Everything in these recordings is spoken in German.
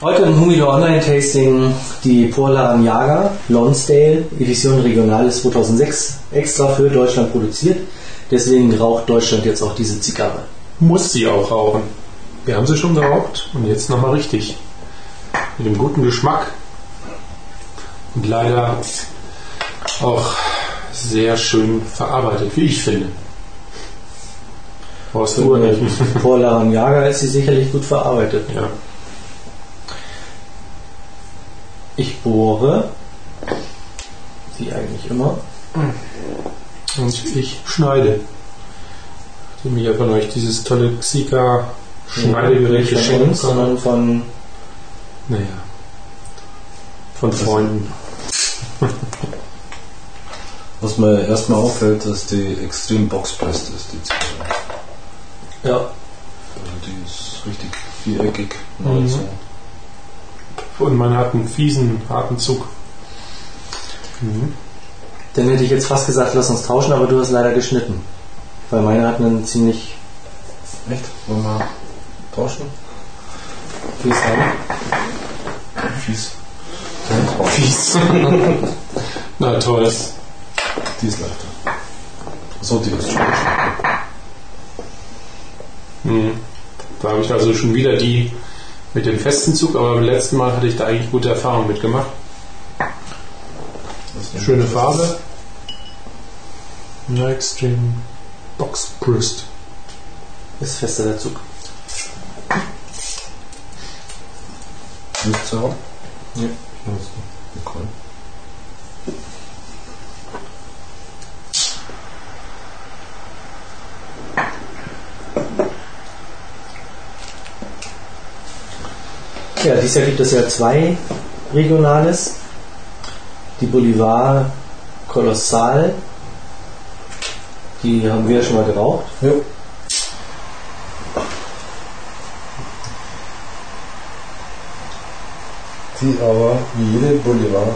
Heute im Humidor Online Tasting die Porlan Jager Lonsdale Edition Regionales 2006 extra für Deutschland produziert. Deswegen raucht Deutschland jetzt auch diese Zigarre. Muss sie auch rauchen. Wir haben sie schon geraucht und jetzt nochmal richtig. Mit dem guten Geschmack. Und leider auch sehr schön verarbeitet, wie ich finde. Brauchst du nicht? Porlan Jager ist sie sicherlich gut verarbeitet. Ja. Ich bohre, wie eigentlich immer. Und ich schneide. Die mir von euch dieses tolle Xika Schneidegerät geschenkt, sondern von Naja. Von Freunden. Was mir erstmal auffällt, dass die extrem boxpresst ist, die Zigarre. ja, Also die ist richtig viereckig. Mhm. Also Und man hat einen fiesen, harten Zug. Dann hätte ich jetzt fast gesagt, lass uns tauschen, aber du hast leider geschnitten. Weil meine hat einen ziemlich echt? Wollen wir tauschen? fies haben. Fies. Fies. Na toll. Die ist leichter. So, die ist schon Mhm. Da habe ich also schon wieder die mit dem festen Zug, aber beim letzten Mal hatte ich da eigentlich gute Erfahrungen mitgemacht. Schöne Farbe. Ja, extrem Box Brist. Ist fester der Zug. Nicht haben? Ja. Okay. Ja, dieses Jahr gibt es ja zwei Regionales. Die Bolivar Colossal. Die haben wir ja schon mal geraucht. Ja. Die aber, wie jede Bolivar,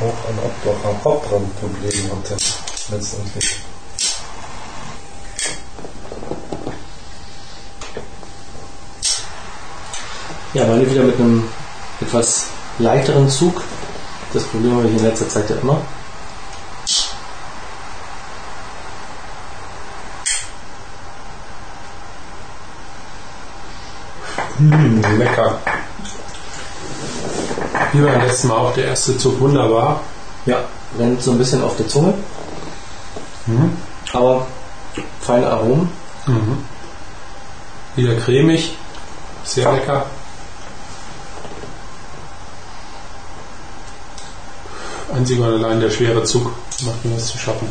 auch ein Abbrandproblem hatte. Letztendlich. Ja, meine wieder mit einem etwas leichteren Zug. Das Problem habe ich in letzter Zeit ja immer. Mmh, lecker. Wie beim letzten Mal auch der erste Zug wunderbar. Ja, rennt so ein bisschen auf der Zunge. Mhm. Aber feine Aromen. Mhm. Wieder cremig. Sehr lecker. Einzig und allein der schwere Zug macht mir was zu schaffen.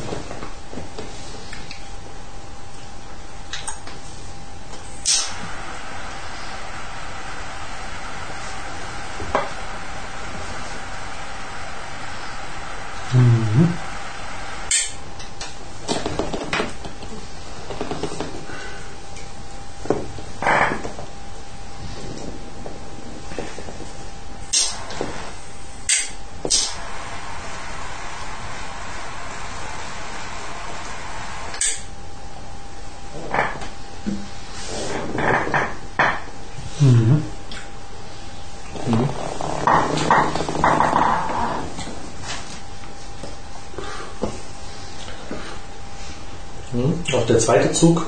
Mhm. Auch der zweite Zug.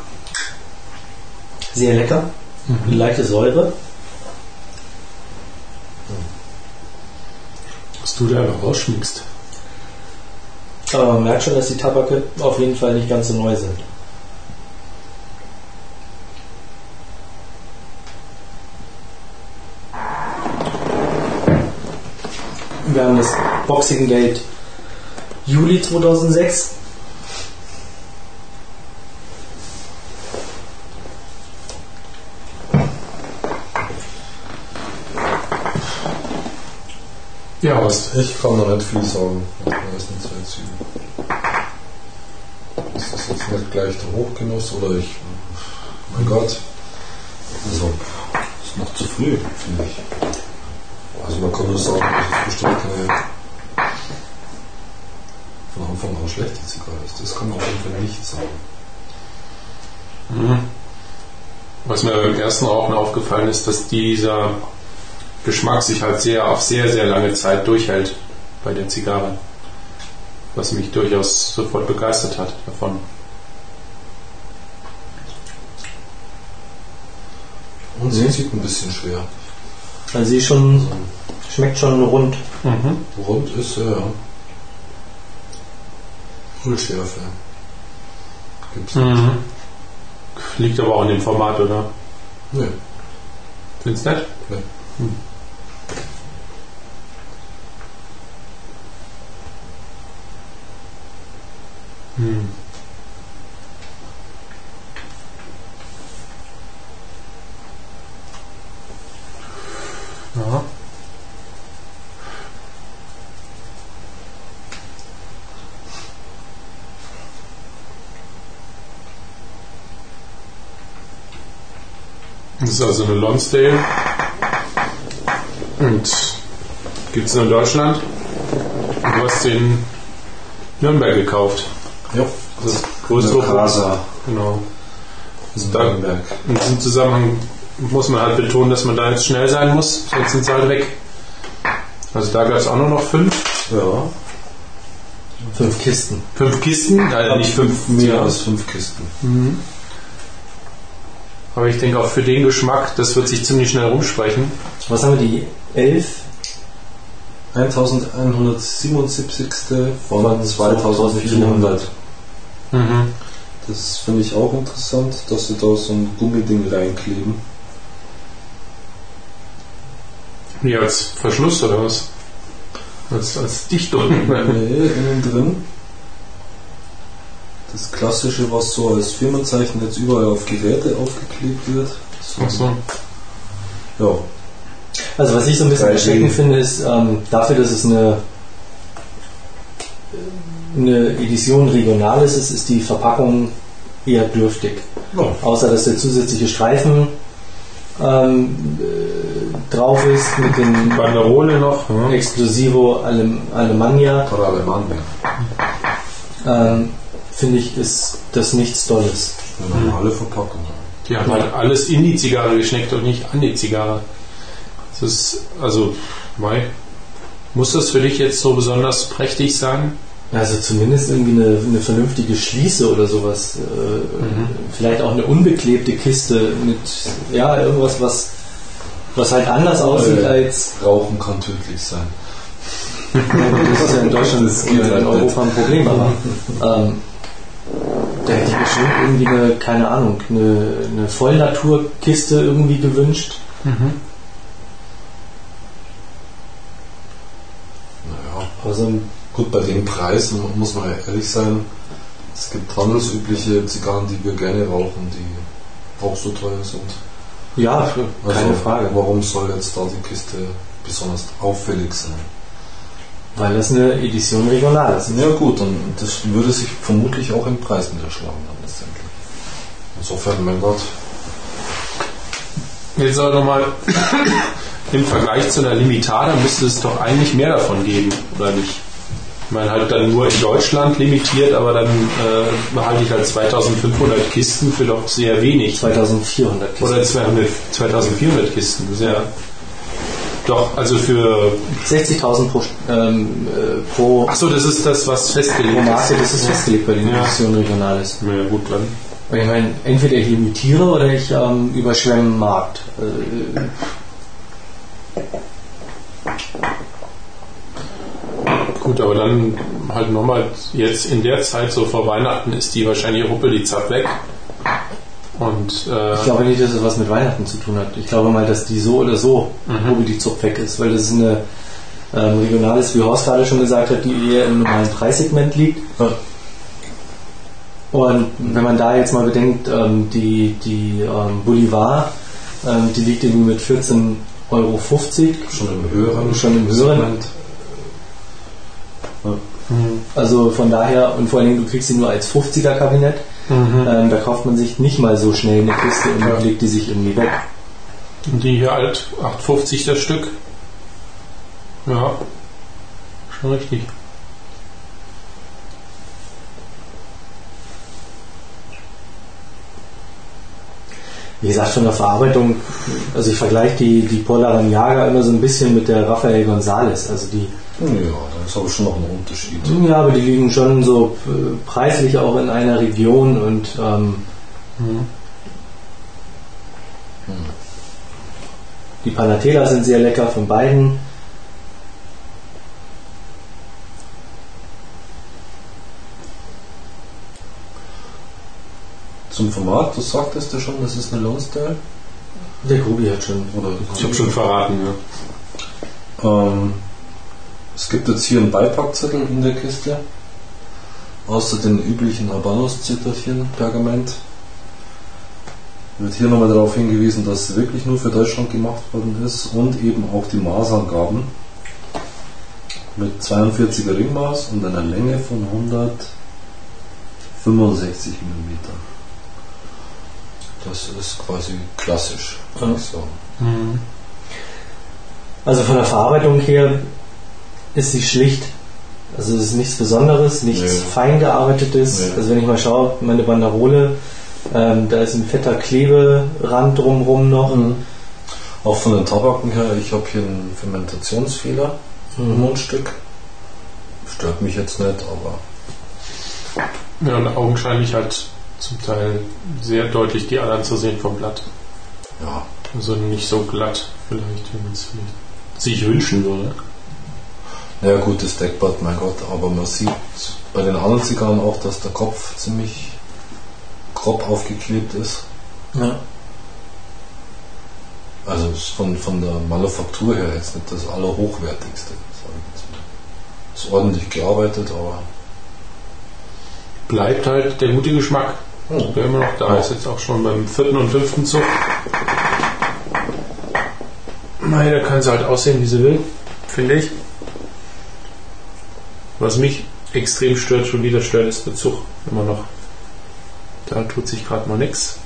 Sehr lecker. Eine leichte Säure. Was du da aber rausschmickst. Aber man merkt schon, dass die Tabake auf jeden Fall nicht ganz so neu sind. Wir haben das Boxing Date Juli 2006. Was? Ich kann noch nicht viel sagen nach den ersten zwei Zügen. Ist das jetzt nicht gleich der Hochgenuss oder ich. Mein Gott. Also, ist noch zu früh, finde ich. Also, man kann nur sagen, dass es bestimmt keine von Anfang an schlechte Zigarre ist. Das kann man auf jeden Fall nicht sagen. Was mir beim ersten Rauchen aufgefallen ist, dass dieser Geschmack sich halt sehr auf sehr, sehr lange Zeit durchhält bei der Zigarre. Was mich durchaus sofort begeistert hat davon. Und sie sieht ein bisschen schwer. Also sie ist schon, schmeckt schon rund. Mhm. Rund ist ja. Null Schärfe. Gibt's nicht. Mhm. Liegt aber auch in dem Format, oder? Nee. Findest du nett? Nee. Hm. Hm. Ist also eine Lonsdale. Und gibt es nur in Deutschland. Und du hast den in Nürnberg gekauft. Ja, Das ist größere Casa. Genau. Das ist Da- Nürnberg. In diesem Zusammenhang muss man halt betonen, dass man da jetzt schnell sein muss, sonst sind sie halt weg. Also da gab es auch nur noch fünf. Ja, Fünf Kisten. Fünf Kisten, leider nicht fünf mehr als fünf Kisten. Mhm. Aber ich denke auch für den Geschmack, das wird sich ziemlich schnell rumsprechen. Was haben wir, die 11? 1177. von 2400. Mhm. Das finde ich auch interessant, dass sie da so ein Gummiding reinkleben. Wie als Verschluss oder was? Als, als Dichtung. Nee, innen drin. Das klassische, was so als Firmenzeichen jetzt überall auf Geräte aufgeklebt wird. So, Ach so. Ja, Also was ich so ein bisschen erschreckend finde, ist ähm, dafür, dass es eine, eine Edition Regionales ist, ist die Verpackung eher dürftig. ja. Außer dass der zusätzliche Streifen ähm, äh, drauf ist mit dem Banderole noch. Ja. Exclusivo Alem Alemannia, Para Alemann. ähm, finde ich, ist das nichts Tolles. Eine normale Verpackung. Die haben halt alles in die Zigarre geschneckt und nicht an die Zigarre. Das ist, also, Mai, muss das für dich jetzt so besonders prächtig sein? Also zumindest irgendwie eine, eine vernünftige Schließe oder sowas. Äh, Vielleicht auch eine unbeklebte Kiste mit ja irgendwas, was, was halt anders aussieht Äh. als Rauchen kann tödlich sein. das ist ja in Deutschland Das geht oder in Europa ein Problem, aber ähm, da hätte ich mir schon irgendwie eine, keine Ahnung, eine, eine Vollnaturkiste irgendwie gewünscht. Naja, Also gut, bei dem Preis muss man ehrlich sein. Es gibt handelsübliche Zigarren, die wir gerne rauchen, die auch so teuer sind. ja, keine Also, Frage. Warum soll jetzt da die Kiste besonders auffällig sein? Weil das eine Edition regional ist. Ja gut, und das würde sich vermutlich auch im Preis niederschlagen dann letztendlich. Insofern, mein Gott, Jetzt aber nochmal im Vergleich zu einer Limitada müsste es doch eigentlich mehr davon geben, oder nicht? Ich meine, halt dann nur in Deutschland limitiert, aber dann äh, behalte ich halt 2500 Kisten für doch sehr wenig. 2400 Kisten. Oder 200, 2400 Kisten. Das ist ja doch, also für. 60.000 pro, ähm, äh, pro, Achso, das ist das, was pro festgelegt Marke, das ist Ja. festgelegt bei den Ja. Editionen regional ist. Ja, gut, dann. Weil ich meine, entweder ich limitiere oder ich ähm, überschwemme den Markt. Äh, Gut, aber dann halt nochmal jetzt in der Zeit, so vor Weihnachten, ist die wahrscheinlich ruppelig zapp weg. Und äh, ich glaube nicht, dass es was mit Weihnachten zu tun hat. Ich glaube mal, dass die so oder so, Mhm. wo die Zupf weg ist, weil das ist eine ähm, regionales, wie Horst gerade schon gesagt hat, die eher im normalen Preissegment liegt. Und wenn man da jetzt mal bedenkt, ähm, die, die ähm, Bolivar, ähm, die liegt irgendwie mit 14,50 Euro. schon im höheren Schon im höheren. Segment. Also von daher, und vor allen Dingen, du kriegst sie nur als 50er Kabinett. Ähm, da kauft man sich nicht mal so schnell eine Kiste und Ja. legt die sich irgendwie weg. Die hier halt 8,50 das Stück. Ja, schon richtig. Wie gesagt, von der Verarbeitung, also ich vergleiche die, die Polaran Jager immer so ein bisschen mit der Rafael González. Also die, Ja, da ist aber schon noch ein Unterschied. ja, aber die liegen schon so äh, preislich auch in einer Region und ähm, die Panatela sind sehr lecker von beiden. Zum Format, du sagtest ja schon, das ist eine Lone Style. Der Grubi hat schon. Oder Ich habe schon verraten, ja. Ähm, es gibt jetzt hier einen Beipackzettel in der Kiste. Außer den üblichen Habanos-Zitterchen, Pergament. Wird hier nochmal darauf hingewiesen, dass sie wirklich nur für Deutschland gemacht worden ist und eben auch die Maßangaben mit 42er Ringmaß und einer Länge von 165 mm. Das ist quasi klassisch, würde ich sagen. Also von der Verarbeitung her ist sie schlicht. Also es ist nichts Besonderes, nichts Nee. fein gearbeitetes. Nee. Also wenn ich mal schaue, meine Banderole, ähm, da ist ein fetter Kleberand drumherum noch. Auch von den Tabaken her, ich habe hier einen Fermentationsfehler im Mundstück. Stört mich jetzt nicht, aber Ja, und augenscheinlich halt zum Teil sehr deutlich die Adern zu sehen vom Blatt. ja. Also nicht so glatt vielleicht, wie man es sich wünschen würde. Ja gut, das Deckblatt, mein Gott, aber man sieht bei den anderen Zigarren auch, dass der Kopf ziemlich grob aufgeklebt ist. Ja. Also ist von, von der Manufaktur her jetzt nicht das allerhochwertigste. Ist ordentlich gearbeitet, aber Bleibt halt der gute Geschmack, hm, der immer noch da ist. Jetzt auch schon beim vierten und fünften Zug. Mei, da kann sie halt aussehen, wie sie will, finde ich. Was mich extrem stört, schon wieder stört, ist der Zug. Immer noch. Da tut sich gerade mal nichts.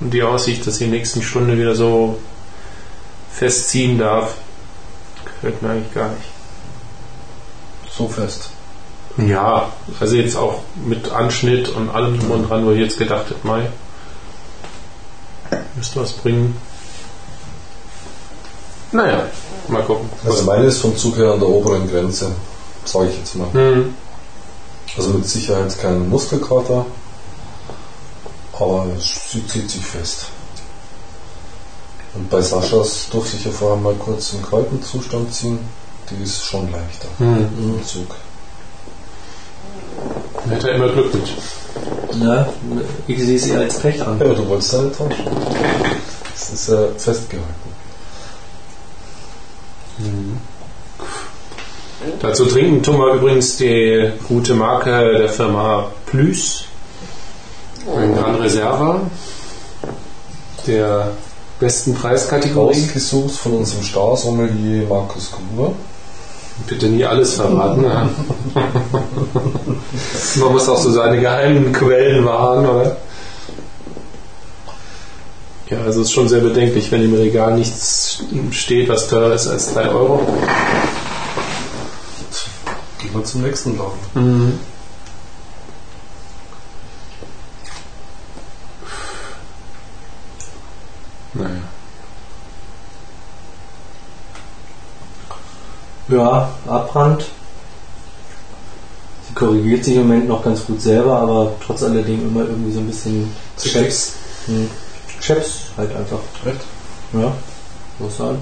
Und die Aussicht, dass sie in der nächsten Stunde wieder so festziehen darf, gefällt mir eigentlich gar nicht. so fest. Ja, also jetzt auch mit Anschnitt und allem drum und dran, wo ich jetzt gedacht hätte, Mai, müsste was bringen. Naja, mal gucken. Also meine ist vom Zug her an der oberen Grenze, sage ich jetzt mal. Hm, Also mit Sicherheit kein Muskelkater, aber sie zieht sich fest. Und bei Saschas durfte ich ja vorher mal kurz im kalten Zustand ziehen. Die ist schon leichter hm. im Zug. Hätte er immer Glück mit. Ja, ich sehe sie als Pech an. Ja, du wolltest deine tauschen. Das ist ja festgehalten. Dazu trinken tun wir übrigens die gute Marke der Firma Plüs. Ein Gran Reserva der besten Preiskategorie. Ausgesucht von unserem Star-Sommelier Markus Gruber. Bitte nie alles verraten. Man muss auch so seine geheimen Quellen wahren, oder? Ja, also es ist schon sehr bedenklich, wenn im Regal nichts steht, was teurer ist als 3 Euro. Gehen wir zum nächsten Laden. Naja. Ja, Abbrand. Sie korrigiert sich im Moment noch ganz gut selber, aber trotz alledem immer irgendwie so ein bisschen Chaps. Hm. Chaps halt einfach. Echt? Ja, muss sagen.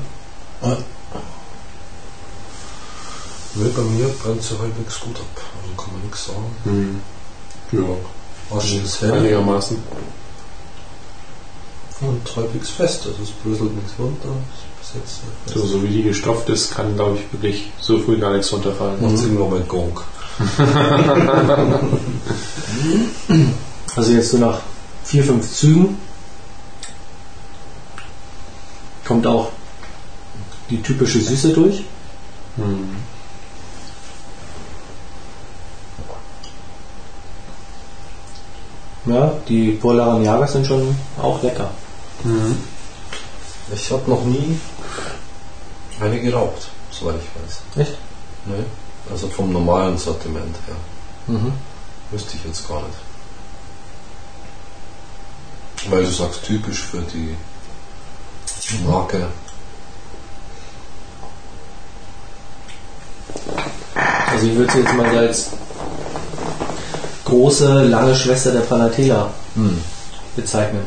Nee, bei mir brennt sie halbwegs gut ab. Also kann man nichts sagen. Hm. Ja, Asche ist hell einigermaßen. und halbwegs fest. Also es bröselt nichts runter. So, so wie die gestopft ist, kann, glaube ich, wirklich so früh gar nichts runterfallen. Macht irgendwann mal Gong. Also jetzt so nach vier, fünf Zügen kommt auch die typische Süße durch. Hm. Ja, die Polaran Jagers sind schon auch lecker. Mhm. Ich habe noch nie eine geraucht, soweit ich weiß. Echt? Nee. Also vom normalen Sortiment her. Mhm. Wüsste ich jetzt gar nicht. Weil du sagst typisch für die Marke. Also ich würde sie jetzt mal als große, lange Schwester der Panatela Hm. bezeichnen.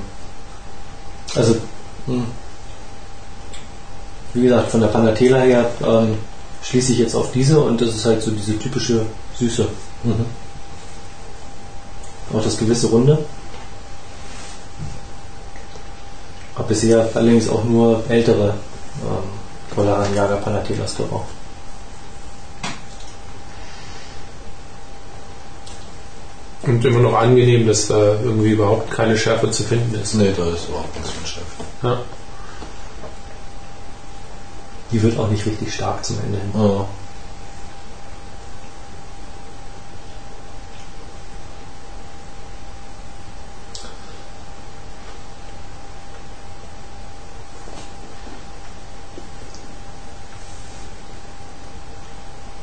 Also, hm. wie gesagt, von der Panatela her ähm, schließe ich jetzt auf diese und das ist halt so diese typische Süße. Mhm. Auch das gewisse Runde. Hab bisher allerdings auch nur ältere ähm, Colaran Jager Panatelas geraucht. Und immer noch angenehm, dass da irgendwie überhaupt keine Schärfe zu finden ist. Nee, da ist überhaupt nichts von Chef. Ja. Die wird auch nicht richtig stark zum Ende hin. Ja.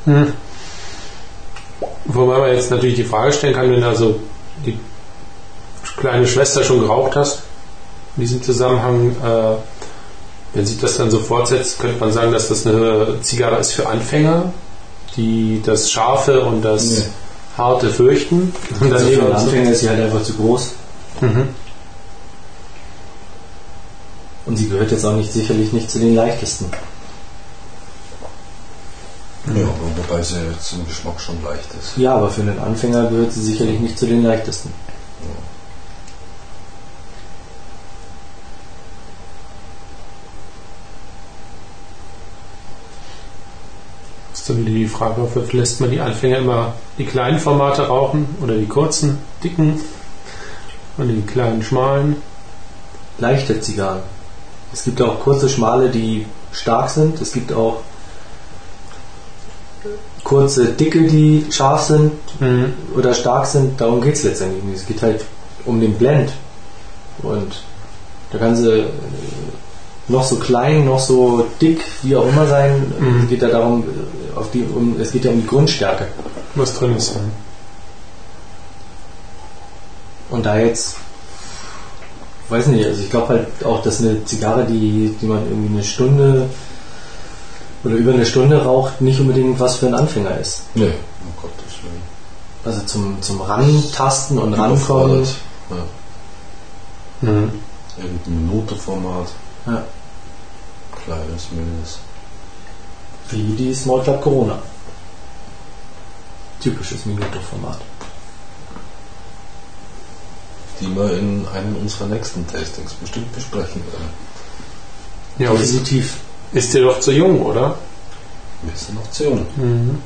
Hm. Wobei man jetzt natürlich die Frage stellen kann, wenn du also die kleine Schwester schon geraucht hast, in diesem Zusammenhang, äh, wenn sich das dann so fortsetzt, könnte man sagen, dass das eine Zigarre ist für Anfänger, die das Scharfe und das Nee. Harte fürchten. Und Also dann für einen Anfänger ist sie halt einfach zu groß. mhm. Und sie gehört jetzt auch nicht sicherlich nicht zu den leichtesten. Ja, aber wobei sie jetzt im Geschmack schon leicht ist. Ja, aber für einen Anfänger gehört sie sicherlich nicht zu den leichtesten. ist dann wieder die Frage, ob lässt man die Anfänger immer die kleinen Formate rauchen oder die kurzen, dicken und die kleinen, schmalen. Leichte Zigarren. Es gibt auch kurze, schmale, die stark sind. Es gibt auch kurze, dicke, die scharf sind Mhm. oder stark sind. Darum geht es letztendlich nicht. Es geht halt um den Blend. Und da kann sie äh, noch so klein, noch so dick, wie auch immer sein. Mhm. Es geht ja darum, äh, auf die, um, es geht ja um die Grundstärke. Was drin ist. ja. Und da jetzt, weiß nicht, also ich glaube halt auch, dass eine Zigarre, die, die man irgendwie eine Stunde oder über eine Stunde raucht, nicht unbedingt was für einen Anfänger ist. Nee, um Gottes Willen. Also zum, zum Rantasten und Rankommen. Ja. Mhm. Irgendein Minuteformat. Ja, Kleines, mildes. wie die Small Club Corona. Typisches Minuto-Format. Die wir in einem unserer nächsten Tastings bestimmt besprechen werden. Ja, Definitiv. Ist dir doch zu jung, oder? Wir sind noch zu jung. Mhm.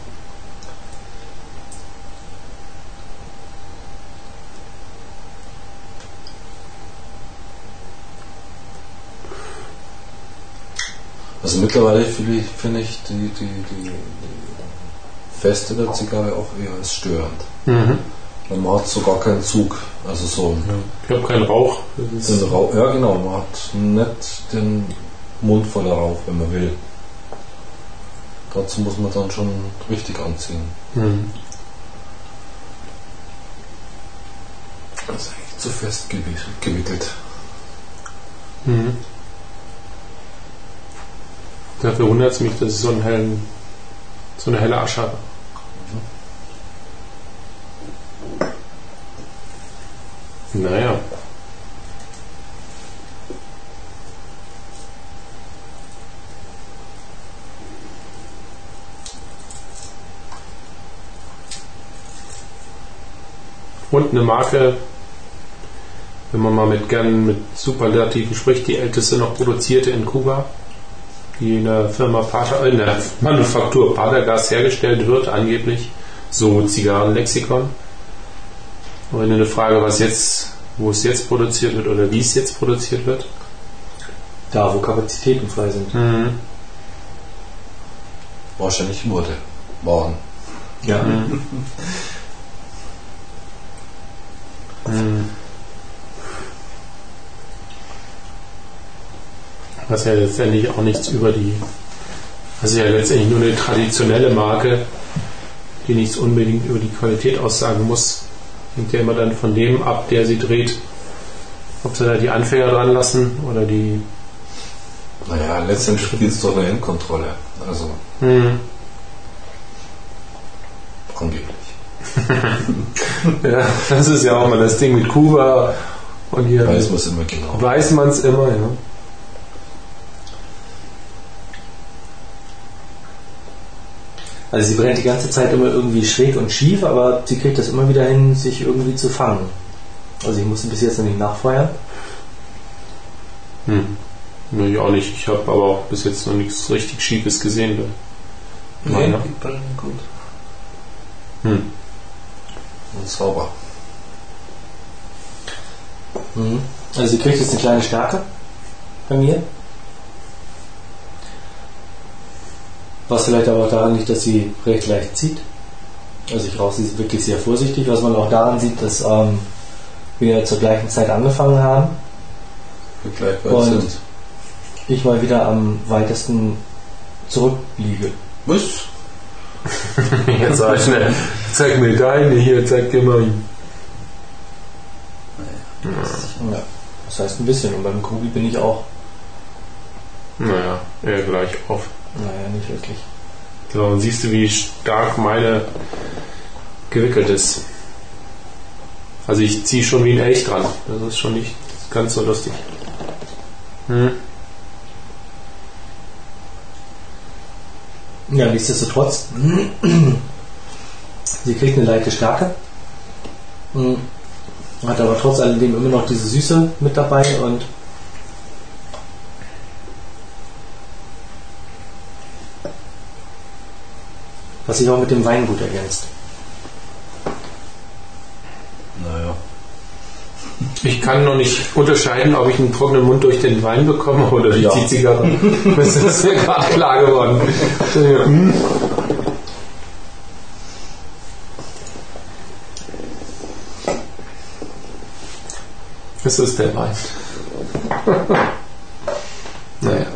Also mittlerweile finde ich, finde ich die, die, die, die Feste der Zigarre auch eher als störend. Mhm. Man hat so gar keinen Zug. Also so Ja. Ich habe keinen Rauch. Rauch. Ja genau, man hat nicht den Mund voller Rauch, wenn man will. Dazu muss man dann schon richtig anziehen. Mhm. Das ist eigentlich zu fest gewickelt. Mhm. Dafür wundert es mich, dass es so, einen hellen, so eine helle Asche hat. Naja. Und eine Marke, wenn man mal mit gern mit Superlativen spricht, die älteste noch produzierte in Kuba, die in der Firma Pater, in der Manufaktur Patergas hergestellt wird, angeblich, so Zigarrenlexikon. Und wenn eine Frage, was jetzt, wo es jetzt produziert wird oder wie es jetzt produziert wird, Da, wo Kapazitäten frei sind. mhm. Wahrscheinlich wurde. Waren. Ja. Mhm. Was ja letztendlich auch nichts über die. Das ist ja letztendlich nur eine traditionelle Marke, die nichts unbedingt über die Qualität aussagen muss. Hängt ja immer dann von dem ab, der sie dreht, Ob sie da die Anfänger dran lassen oder die. Naja, letztendlich spielt es doch eine Endkontrolle. Also Hm. angeblich. Ja, das ist ja auch mal das Ding mit Kuba und hier Weiß man es immer genau. weiß man es immer, ja. Also sie brennt die ganze Zeit immer irgendwie schräg und schief, aber sie kriegt das immer wieder hin, sich irgendwie zu fangen. Also ich musste bis jetzt noch nicht nachfeuern. Hm. Nee, ich auch nicht. Ich habe aber auch bis jetzt noch nichts richtig Schiefes gesehen. Nee, die brennen gut. Hm. Und sauber. Mhm. Also sie kriegt jetzt eine kleine Stärke bei mir. Was vielleicht aber auch daran liegt, dass sie recht leicht zieht. Also ich rauche sie wirklich sehr vorsichtig, was man auch daran sieht, dass ähm, wir zur gleichen Zeit angefangen haben. Und- sind. Ich mal wieder am weitesten zurückliege. Was? Jetzt sag ich schnell. Zeig mir deine hier, zeig dir mal. Ja. Das heißt ein bisschen. Und beim Kubi bin ich auch, Naja, eher gleich auf. naja, nicht wirklich. So, und siehst du, wie stark meine gewickelt ist. Also ich ziehe schon wie ein Elch dran. Das ist schon nicht ganz so lustig. Hm. Ja, nichtsdestotrotz, sie kriegt eine leichte Stärke, Mhm. hat aber trotz alledem immer noch diese Süße mit dabei und was sich auch mit dem Wein gut ergänzt. Naja. Ich kann noch nicht unterscheiden, ob ich einen trockenen Mund durch den Wein bekomme oder durch Ja. die Zigarre. Das ist mir gerade klar geworden. Hm. Es ist der Wein. naja.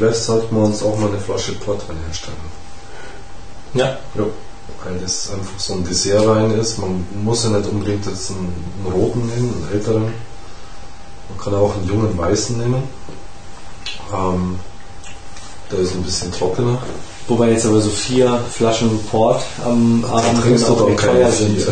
Vielleicht sollten wir uns auch mal eine Flasche Portwein herstellen. Ja. Ja. Weil das einfach so ein Dessertwein ist. Man muss ja nicht unbedingt jetzt einen, einen roten nehmen, einen älteren. Man kann auch einen jungen weißen nehmen. Ähm, der ist ein bisschen trockener. Wobei jetzt aber so vier Flaschen Port am Abend trinkst du keine teuer sind.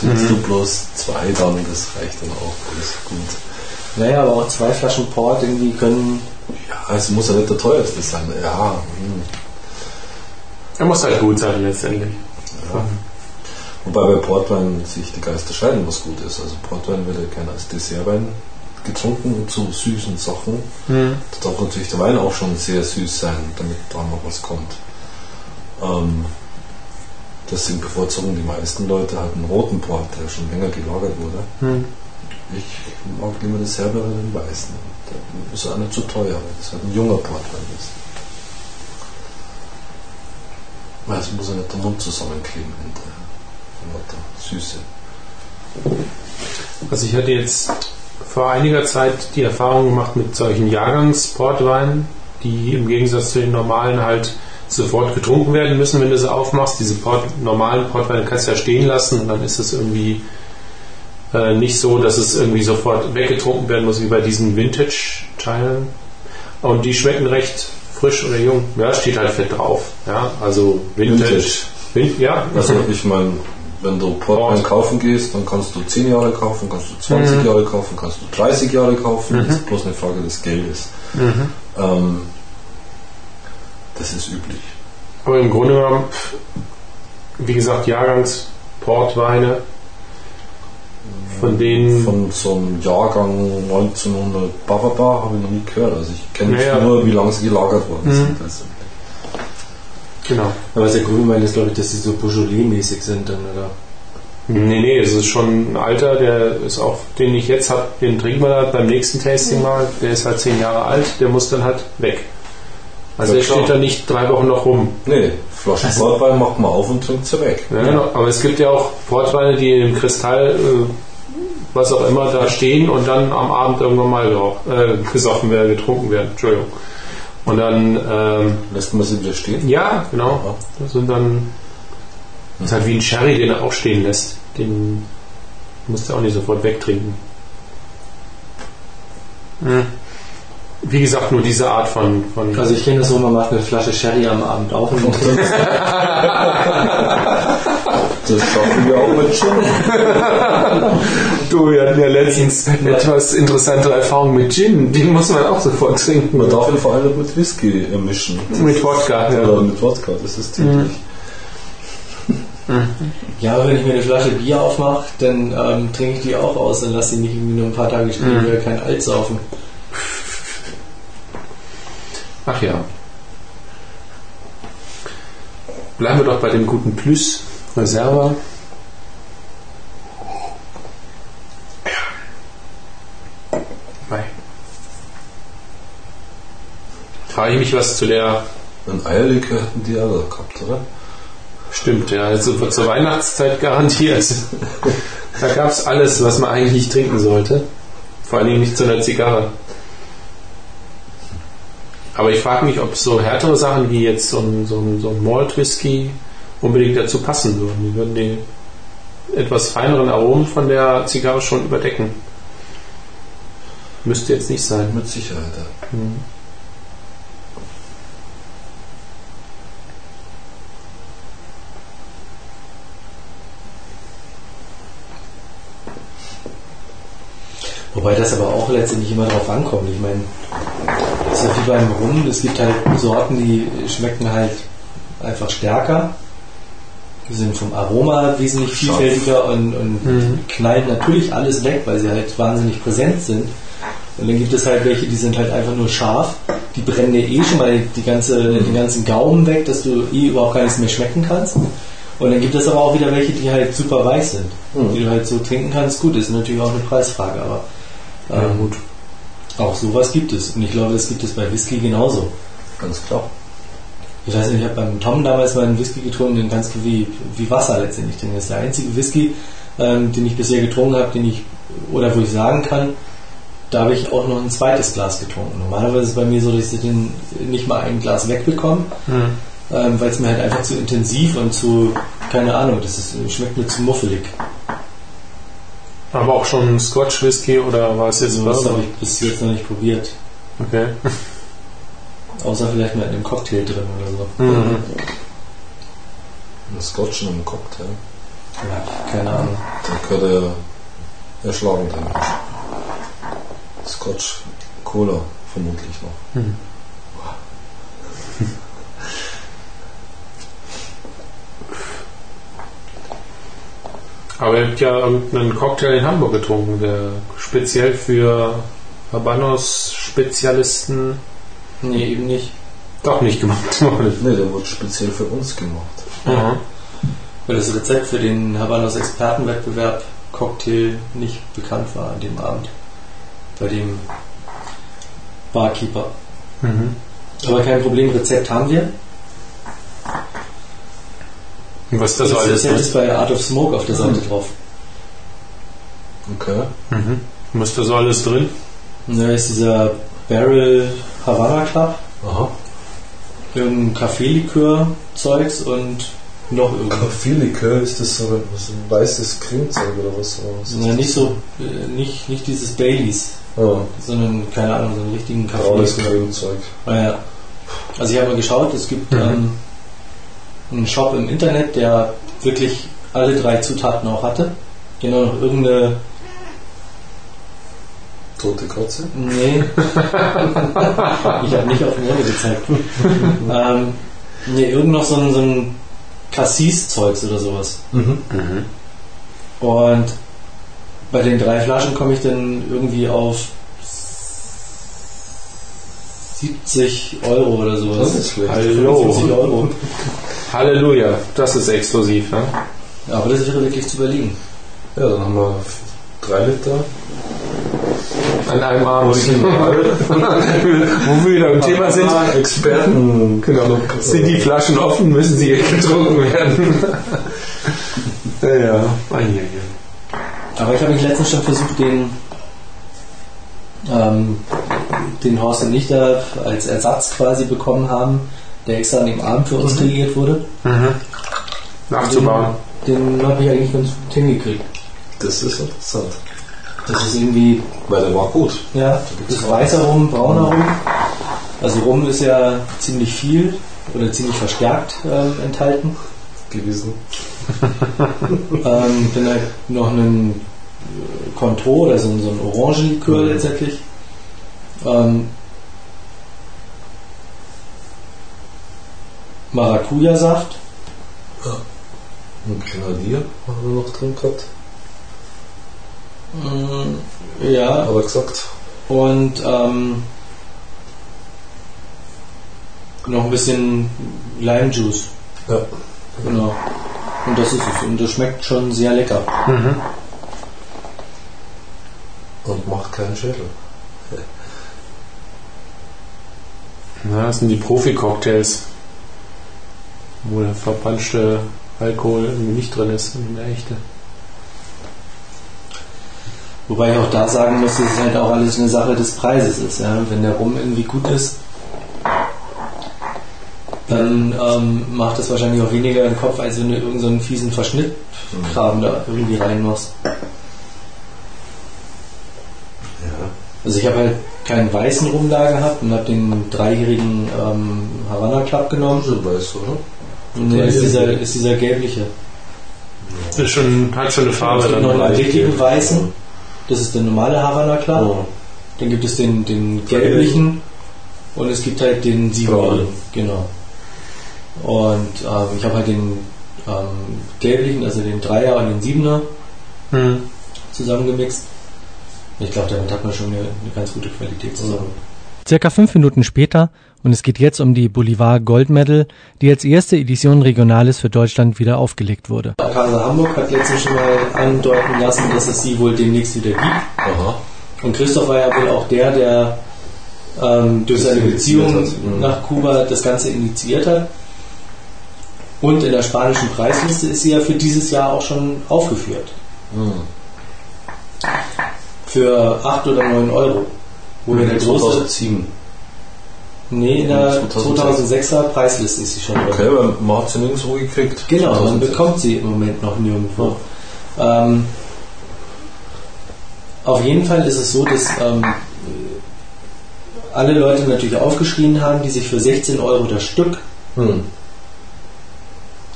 Trinkst du bloß zwei dann, das reicht dann auch. Alles gut. Naja, aber auch zwei Flaschen Port irgendwie können. Ja, es muss ja nicht der teuerste sein. Ja, hm. Er muss halt gut sein letztendlich. Ja. Wobei bei Portwein sich die Geister scheiden, was gut ist. Also Portwein wird ja gerne als Dessertwein getrunken und zu süßen Sachen. Hm. Da darf natürlich der Wein auch schon sehr süß sein, damit da noch was kommt. Ähm, deswegen bevorzugen die meisten Leute halt einen roten Port, der schon länger gelagert wurde. Hm. Ich mag lieber das herbere den weißen. Der ist auch nicht zu teuer, das halt ein junger Portwein ist. Weil es muss ja nicht der Mund zusammenkleben hinterher. Von Süße. Also ich hatte jetzt vor einiger Zeit die Erfahrung gemacht mit solchen Jahrgangsportweinen, die im Gegensatz zu den normalen halt sofort getrunken werden müssen, wenn du sie aufmachst. Diese Port normalen Portweine kannst du ja stehen lassen und dann ist es irgendwie äh, nicht so, dass es irgendwie sofort weggetrunken werden muss wie bei diesen Vintage-Teilen. Und die schmecken recht frisch oder jung. Ja, steht halt fett drauf. Ja, also Vintage. Vintage. Vin ja, Also ich meine, wenn du Portwein Port. kaufen gehst, dann kannst du 10 Jahre kaufen, kannst du 20 Jahre kaufen, kannst du 30 Jahre kaufen. Das ist bloß eine Frage des Geldes. Mhm. Ähm, das ist üblich. Aber im Grunde genommen, wie gesagt, Jahrgangsportweine, von denen. Von so einem Jahrgang 1900 Bababa habe ich noch nie gehört. Also ich kenne Naja. nur, wie lange sie gelagert worden Mhm. sind. Also, genau. Aber was der Grün meint, ist glaube ich, dass die so Beaujolais-mäßig sind dann, oder? Nee, nee, es ist schon ein Alter, der ist auch, den ich jetzt habe, den trinken wir da beim nächsten Tasting mal, der ist halt zehn Jahre alt, der muss dann halt weg. Also Ja, der klar. steht da nicht drei Wochen noch rum. nee, Flasche Also- Portwein macht man auf und trinkt sie weg. Ja, genau. Aber es gibt ja auch Portweine, die in dem Kristall, äh, was auch immer, da stehen und dann am Abend irgendwann mal gerauch- äh, gesoffen werden, getrunken werden. Entschuldigung. Und dann, ähm, Lässt man sie wieder stehen? ja, genau. Das sind dann, das ist halt wie ein Sherry, den er auch stehen lässt. Den musst du auch nicht sofort wegtrinken. Hm. Wie gesagt, nur diese Art von, von Also ich kenne das so, man macht eine Flasche Sherry am Abend auf und Das schaffen wir auch mit Gin. Du, wir hatten ja letztens etwas interessantere Erfahrungen mit Gin. Den muss man auch sofort trinken. Man darf ihn vor allem mit Whisky äh, mischen. Mit Wodka, ja. Oder mit Wodka, das ist täglich. Ja, aber wenn ich mir eine Flasche Bier aufmache, dann ähm, trinke ich die auch aus und lasse sie nicht irgendwie nur ein paar Tage stehen, weil wir kein Alt saufen. Ach ja. Bleiben wir doch bei dem guten Plus Reserva. Mei. Frage ich mich, was zu der Ein Eierlikör hatten die alle gehabt, oder? Stimmt, ja, also zur Weihnachtszeit garantiert. Da gab es alles, was man eigentlich nicht trinken sollte. Vor allen Dingen nicht zu einer Zigarre. Aber ich frage mich, ob so härtere Sachen wie jetzt so ein, so ein, so ein Malt Whisky unbedingt dazu passen würden. Die würden die etwas feineren Aromen von der Zigarre schon überdecken. Müsste jetzt nicht sein. Mit Sicherheit, ja. Wobei das aber auch letztendlich immer darauf ankommt. Ich meine, das ist ja wie beim Rum, es gibt halt Sorten, die schmecken halt einfach stärker. Die sind vom Aroma wesentlich vielfältiger und, und Mhm. knallen natürlich alles weg, weil sie halt wahnsinnig präsent sind. Und dann gibt es halt welche, die sind halt einfach nur scharf. Die brennen dir eh schon mal die ganze, den ganzen Gaumen weg, dass du eh überhaupt gar nichts mehr schmecken kannst. Und dann gibt es aber auch wieder welche, die halt super weiß sind. Mhm. Die du halt so trinken kannst. Gut, ist natürlich auch eine Preisfrage, aber ähm, gut. auch sowas gibt es. Und ich glaube, das gibt es bei Whisky genauso. Ganz klar. Ich weiß nicht, ich habe beim Tom damals mal einen Whisky getrunken, den ganz wie, wie Wasser letztendlich trinken. Das ist der einzige Whisky, ähm, den ich bisher getrunken habe, den ich, oder wo ich sagen kann, da habe ich auch noch ein zweites Glas getrunken. Normalerweise ist es bei mir so, dass ich den nicht mal ein Glas wegbekomme, Mhm. ähm, weil es mir halt einfach zu intensiv und zu, keine Ahnung, das ist, schmeckt mir zu muffelig. Aber auch schon Scotch Whisky oder war es jetzt So was Bourbon? habe ich bis jetzt noch nicht probiert. Okay. Außer vielleicht mal in einem Cocktail drin oder so. Mhm. Ein Scotch in einem Cocktail. Ja, keine Ahnung. Da gehört er erschlagend hin. Scotch Cola vermutlich noch. Aber ihr habt ja irgendeinen Cocktail in Hamburg getrunken, der speziell für Habanos-Spezialisten Nee, eben nicht. doch nicht gemacht wurde. Ne, der wurde speziell für uns gemacht. Mhm. Weil das Rezept für den Habanos Expertenwettbewerb Cocktail nicht bekannt war an dem Abend. Bei dem Barkeeper. Mhm. Aber kein Problem, Rezept haben wir. Und was ist das Das alles? Ist bei Art of Smoke auf der Seite drauf. Okay. Mhm. Was ist da so alles drin? Da ist dieser Barrel Havana Club, Aha. irgendein Kaffeelikör-Zeugs und noch irgendwas. Kaffeelikör, ist das so was, ein weißes Cremezeug oder was? Oder was Na, nicht so, äh, nicht, nicht dieses Baileys, Ah, sondern, keine Ahnung, so einen richtigen Kaffeelikör. Cremezeug. Naja. Also ich habe mal geschaut, es gibt Mhm. ähm, einen Shop im Internet, der wirklich alle drei Zutaten auch hatte. Genau noch irgendeine. Tote Katze? Nee. ich habe nicht auf den Erde gezeigt. ähm, nee, irgend noch so ein, so ein Cassis-Zeugs oder sowas. Mhm. Und bei den drei Flaschen komme ich dann irgendwie auf 70 Euro oder sowas. Das ist schlecht. Hallo. 75 Euro. Halleluja, das ist exklusiv. Ne? Aber das wäre wirklich zu überlegen. Ja, dann haben wir drei Liter. An einem Abend. Wo wir wieder im Thema sind. Experten. Genau. Sind die Flaschen offen, müssen sie getrunken werden. ja, ja. Aber ich habe mich letztens schon versucht, den ähm, den Horst und ich da als Ersatz quasi bekommen haben, der extra an dem Abend für uns kreiert wurde. Nachzubauen. Den, den habe ich eigentlich ganz gut hingekriegt. Das ist interessant. Das ist irgendwie, Weil der war gut. ja, das ist weißer Rum, brauner Rum. Also Rum ist ja ziemlich viel oder ziemlich verstärkt ähm, enthalten. gewesen. Ähm, dann halt noch einen äh, Contro oder so, so ein Orangenlikör Mhm. letztendlich. Ähm, Maracuja-Saft. Ein Grenadier haben wir noch drin gehabt. Mm, Ja, Hat er gesagt. und ähm, noch ein bisschen Lime-Juice. Ja. Genau. Und das ist es. Und das schmeckt schon sehr lecker. Und macht keinen Schädel. Ja, das sind die Profi-Cocktails, wo der verpanschte Alkohol irgendwie nicht drin ist, der echte. Wobei ich auch da sagen muss, dass es halt auch alles eine Sache des Preises ist. Ja? Wenn der Rum irgendwie gut ist, dann ähm, macht das wahrscheinlich auch weniger im Kopf, als wenn du irgendeinen so einen fiesen Verschnittkram da irgendwie reinmachst. Ja. Also ich habe halt keinen weißen Rum da gehabt und habe den dreijährigen ähm, Havana Club genommen. So weiß, oder? Nee, ist dieser, ist dieser gelbliche. Das ist schon, hat schon eine Farbe Es gibt dann. noch einen richtigen weißen. Das ist der normale Havana Club. Oh. Dann gibt es den, den gelblichen und es gibt halt den siebenjährigen. Braun. Genau. Und ähm, ich habe halt den ähm, gelblichen, also den Dreier und den Siebener Hm. zusammengemixt. Ich glaube, damit hat man schon eine, eine ganz gute Qualität zusammen. Circa fünf Minuten später und es geht jetzt um die Bolivar Gold Medal, die als erste Edition Regionalis für Deutschland wieder aufgelegt wurde. Casa Hamburg hat letztens schon mal andeuten lassen, dass es sie wohl demnächst wieder gibt. Aha. Und Christoph war ja wohl auch der, der ähm, durch seine Das Beziehung mhm. nach Kuba das Ganze initiiert hat. Und in der spanischen Preisliste ist sie ja für dieses Jahr auch schon aufgeführt. Hm. Für 8 oder 9 Euro. Ja der große. 2007. Nee, in der 2006. 2006er Preisliste ist sie schon drin. Okay, weil man hat sie nirgendwo gekriegt. Genau, man 2006. bekommt sie im Moment noch nirgendwo. Ähm, auf jeden Fall ist es so, dass ähm, alle Leute natürlich aufgeschrien haben, die sich für 16 Euro das Stück Hm.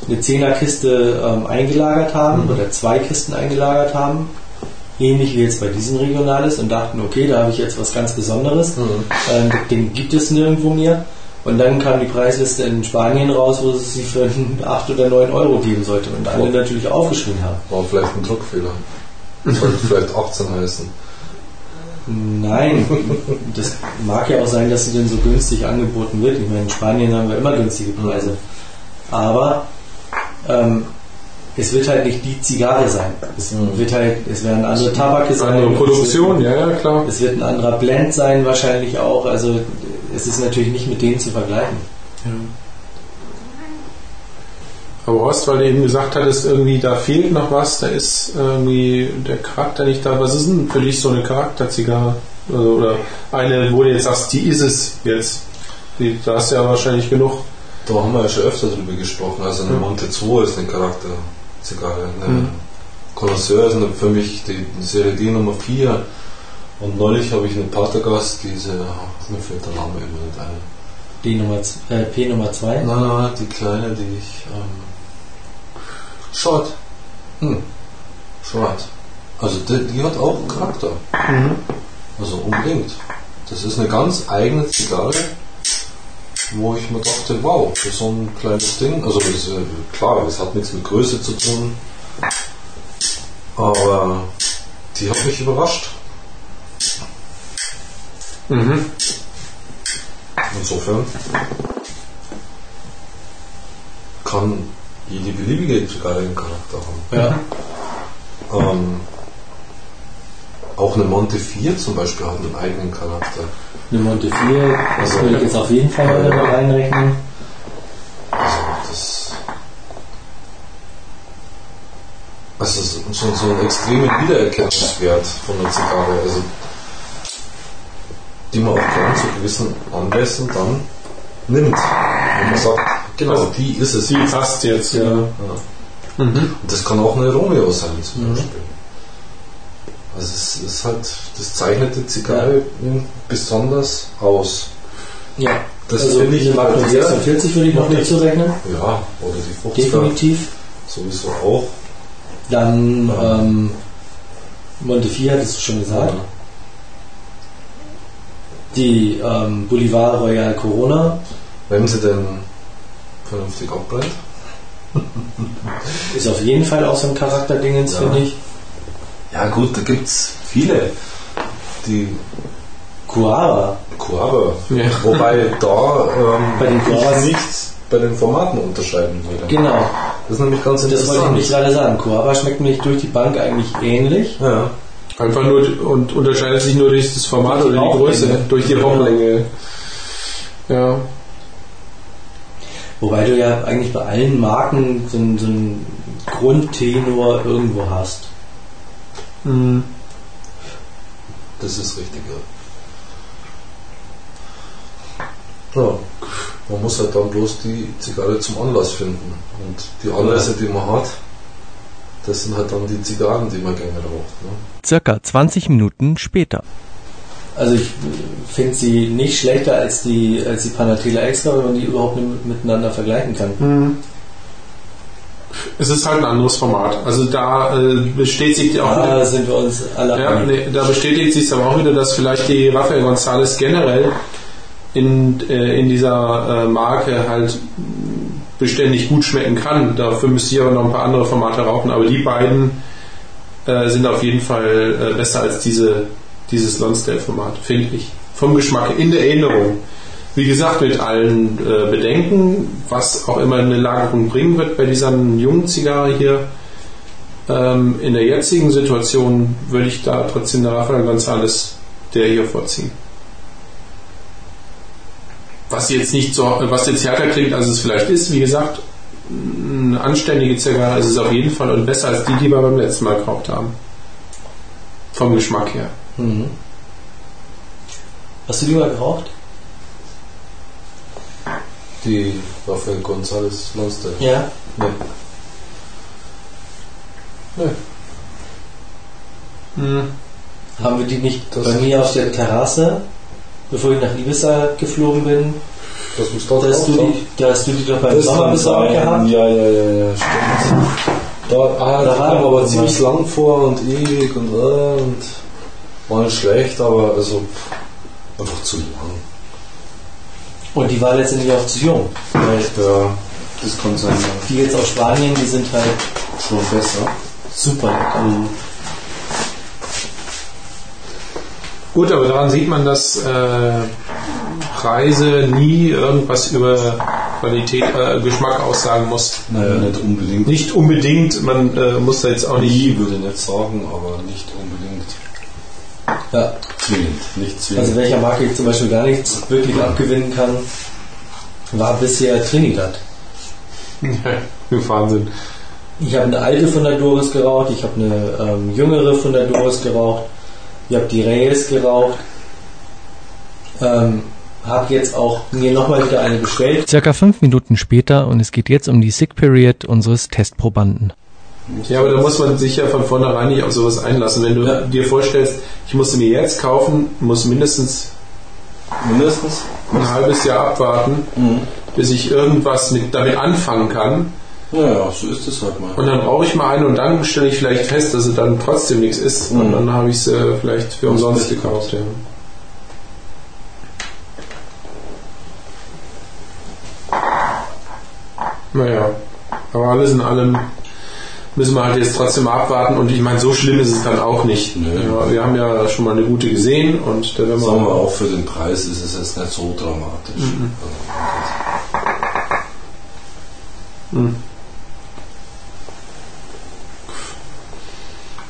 eine Zehnerkiste ähm, eingelagert haben oder zwei Kisten eingelagert haben, ähnlich wie jetzt bei diesen Regionales und dachten, okay, da habe ich jetzt was ganz Besonderes, Mhm. ähm, den gibt es nirgendwo mehr. Und dann kam die Preisliste in Spanien raus, wo es sie für 8 oder 9 Euro geben sollte und alle natürlich aufgeschrien haben. War vielleicht ein Druckfehler. Sollte vielleicht 18 heißen. Nein, das mag ja auch sein, dass sie denn so günstig angeboten wird. Ich meine, in Spanien haben wir immer günstige Preise. Aber ähm, es wird halt nicht die Zigarre sein. Es wird halt, es werden andere Tabake sein. Andere es Produktion, wird, ja, ja, klar. Es wird ein anderer Blend sein wahrscheinlich auch. Also es ist natürlich nicht mit denen zu vergleichen. Aber Horst, weil du eben gesagt hattest, irgendwie da fehlt noch was, da ist irgendwie der Charakter nicht da. Was ist denn für dich so eine Charakterzigarre? Also, oder eine, wo du jetzt sagst, die ist es jetzt. Die, da hast du ja wahrscheinlich genug. Da haben wir ja schon öfter drüber gesprochen. Also eine Ja. Monte 2 ist eine Charakterzigarre. Eine Connoisseur ist für mich die Serie D Nummer 4. Und neulich habe ich eine Patergast, diese, mir fällt der Name immer nicht ein. Die Nummer, äh, P Nummer 2. Nein, nein, die kleine, die ich. Ähm, Short. Hm. Short. Also die, die hat auch Charakter. Also unbedingt. Das ist eine ganz eigene Zigarre, wo ich mir dachte, wow, für so ein kleines Ding, also das äh, klar, das hat nichts mit Größe zu tun, aber die hat mich überrascht. Mhm. Insofern kann jede beliebige Zigarre einen Charakter haben. Ja. Ähm, auch eine Monte 4 zum Beispiel hat einen eigenen Charakter. Eine Monte 4, das würde ich jetzt auf jeden Fall mal damit reinrechnen. Also das. Also es ist so, so ein extremer Wiedererkennungswert von der Zigarre. Also die man auch gern zu gewissen Anlässen dann nimmt. Wenn man sagt, genau, Also, die ist es. Die passt jetzt, ja. Ja. Mhm. Und das kann auch eine Romeo sein zum Beispiel. Also es ist halt, das zeichnet die Zigarre besonders aus. Ja. Das also finde ich die Magnum der- 46 würde ich noch dazu rechnen. Ja, oder die 50er Definitiv. sowieso auch. Dann Ja. ähm, Montefiore hattest du schon gesagt. Die ähm, Bolivar Royal Corona Wenn sie denn vernünftig abbrennt. ist auf jeden Fall auch so ein Charakterdingens, Ja. finde ich. Ja gut, da gibt es viele, die Coara. Coaver. Ja. Wobei da ähm, Bei den ich Coavas- nichts bei den Formaten unterscheiden würde. Genau. Das ist nämlich ganz Das wollte ich interessant. nämlich gerade sagen. Coava schmeckt mir durch die Bank eigentlich ähnlich. ja. Einfach nur und unterscheidet sich nur durch das Format Durch oder die Größe, durch die. Rauchlänge. Ja. Wobei du ja eigentlich bei allen Marken so einen, so einen Grundtenor irgendwo hast. Mhm. Das ist richtig, ja. Ja, man muss halt dann bloß die Zigarre zum Anlass finden. Und die Anlässe, die man hat, das sind halt dann die Zigarren, die man gerne raucht. Ne? Circa 20 Minuten später. Also ich finde sie nicht schlechter als die, als die Panatela Extra, wenn man die überhaupt nicht miteinander vergleichen kann. Mhm. Es ist halt ein anderes Format. Also da äh, bestätigt auch Da sind wir uns alle Ja, nee, da bestätigt sich aber auch wieder, dass vielleicht die Rafael González generell in, äh, in dieser äh, Marke halt beständig gut schmecken kann. Dafür müsste ich aber noch ein paar andere Formate rauchen, aber die beiden äh, sind auf jeden Fall äh, besser als diese, dieses Lonsdale-Format, finde ich. Vom Geschmack, in der Erinnerung. Wie gesagt, mit allen äh, Bedenken, was auch immer eine Lagerung bringen wird bei dieser jungen Zigarre hier. Ähm, in der jetzigen Situation würde ich da trotzdem der Rafael González der hier vorziehen. Was jetzt nicht so, was jetzt härter klingt, als es vielleicht ist, wie gesagt, eine anständige Zigarre ist es auf jeden Fall und besser als die, die wir beim letzten Mal geraucht haben. Vom Geschmack her. Mhm. Hast du die mal geraucht? Die Rafael González Lonsdale. Ja. Nee. Nee. Mhm. Haben wir die nicht Das- bei mir auf der Terrasse, bevor ich nach Ibiza geflogen bin, Das muss dort da hast, du die, da hast du die doch beim Das Sommer kann besorgt sein. gehabt? Ja, ja, ja, ja, stimmt. Da, ah, Da war aber ziemlich lang vor und ewig und, äh, und waren schlecht, aber also einfach zu lang. Und die war letztendlich auch zu jung. Weil Ja, das kann sein, ja. die jetzt aus Spanien, die sind halt schon besser. super lecker. Gut, aber daran sieht man, dass äh, Preise nie irgendwas über Qualität, äh, Geschmack aussagen muss. Naja, nicht unbedingt. Nicht unbedingt, man äh, muss da jetzt auch nicht. Nie würde ich nicht sagen, aber nicht unbedingt Ja. Zwingend. Nicht zwingend. Also welcher Marke ich zum Beispiel gar nichts wirklich abgewinnen kann, war bisher Trinidad. Wahnsinn. Ich habe eine alte Fundadores geraucht, ich habe eine ähm, jüngere Fundadores geraucht, ich habe die Reyes geraucht, ähm, habe jetzt auch mir nochmal wieder eine bestellt. Circa 5 Minuten später und es geht jetzt um die Sick Period unseres Testprobanden. Ja, aber da muss man sich ja von vornherein nicht auf sowas einlassen. Wenn du Ja. dir vorstellst, ich muss sie mir jetzt kaufen, muss mindestens Mindestens. ein halbes Jahr abwarten, Mhm. bis ich irgendwas mit, damit anfangen kann. Naja, so ist es halt mal. Und dann brauche ich mal eine und dann stelle ich vielleicht fest, dass es dann trotzdem nichts ist. Und Mhm. dann habe ich es äh, vielleicht für umsonst gekauft. Ja. Naja, aber alles in allem müssen wir halt jetzt trotzdem abwarten und ich meine, so schlimm ist es dann auch nicht. Nö. Ja, wir haben ja schon mal eine gute gesehen und da werden wir Sagen wir auch für den Preis ist es jetzt nicht so dramatisch. Mhm. Also, Mhm.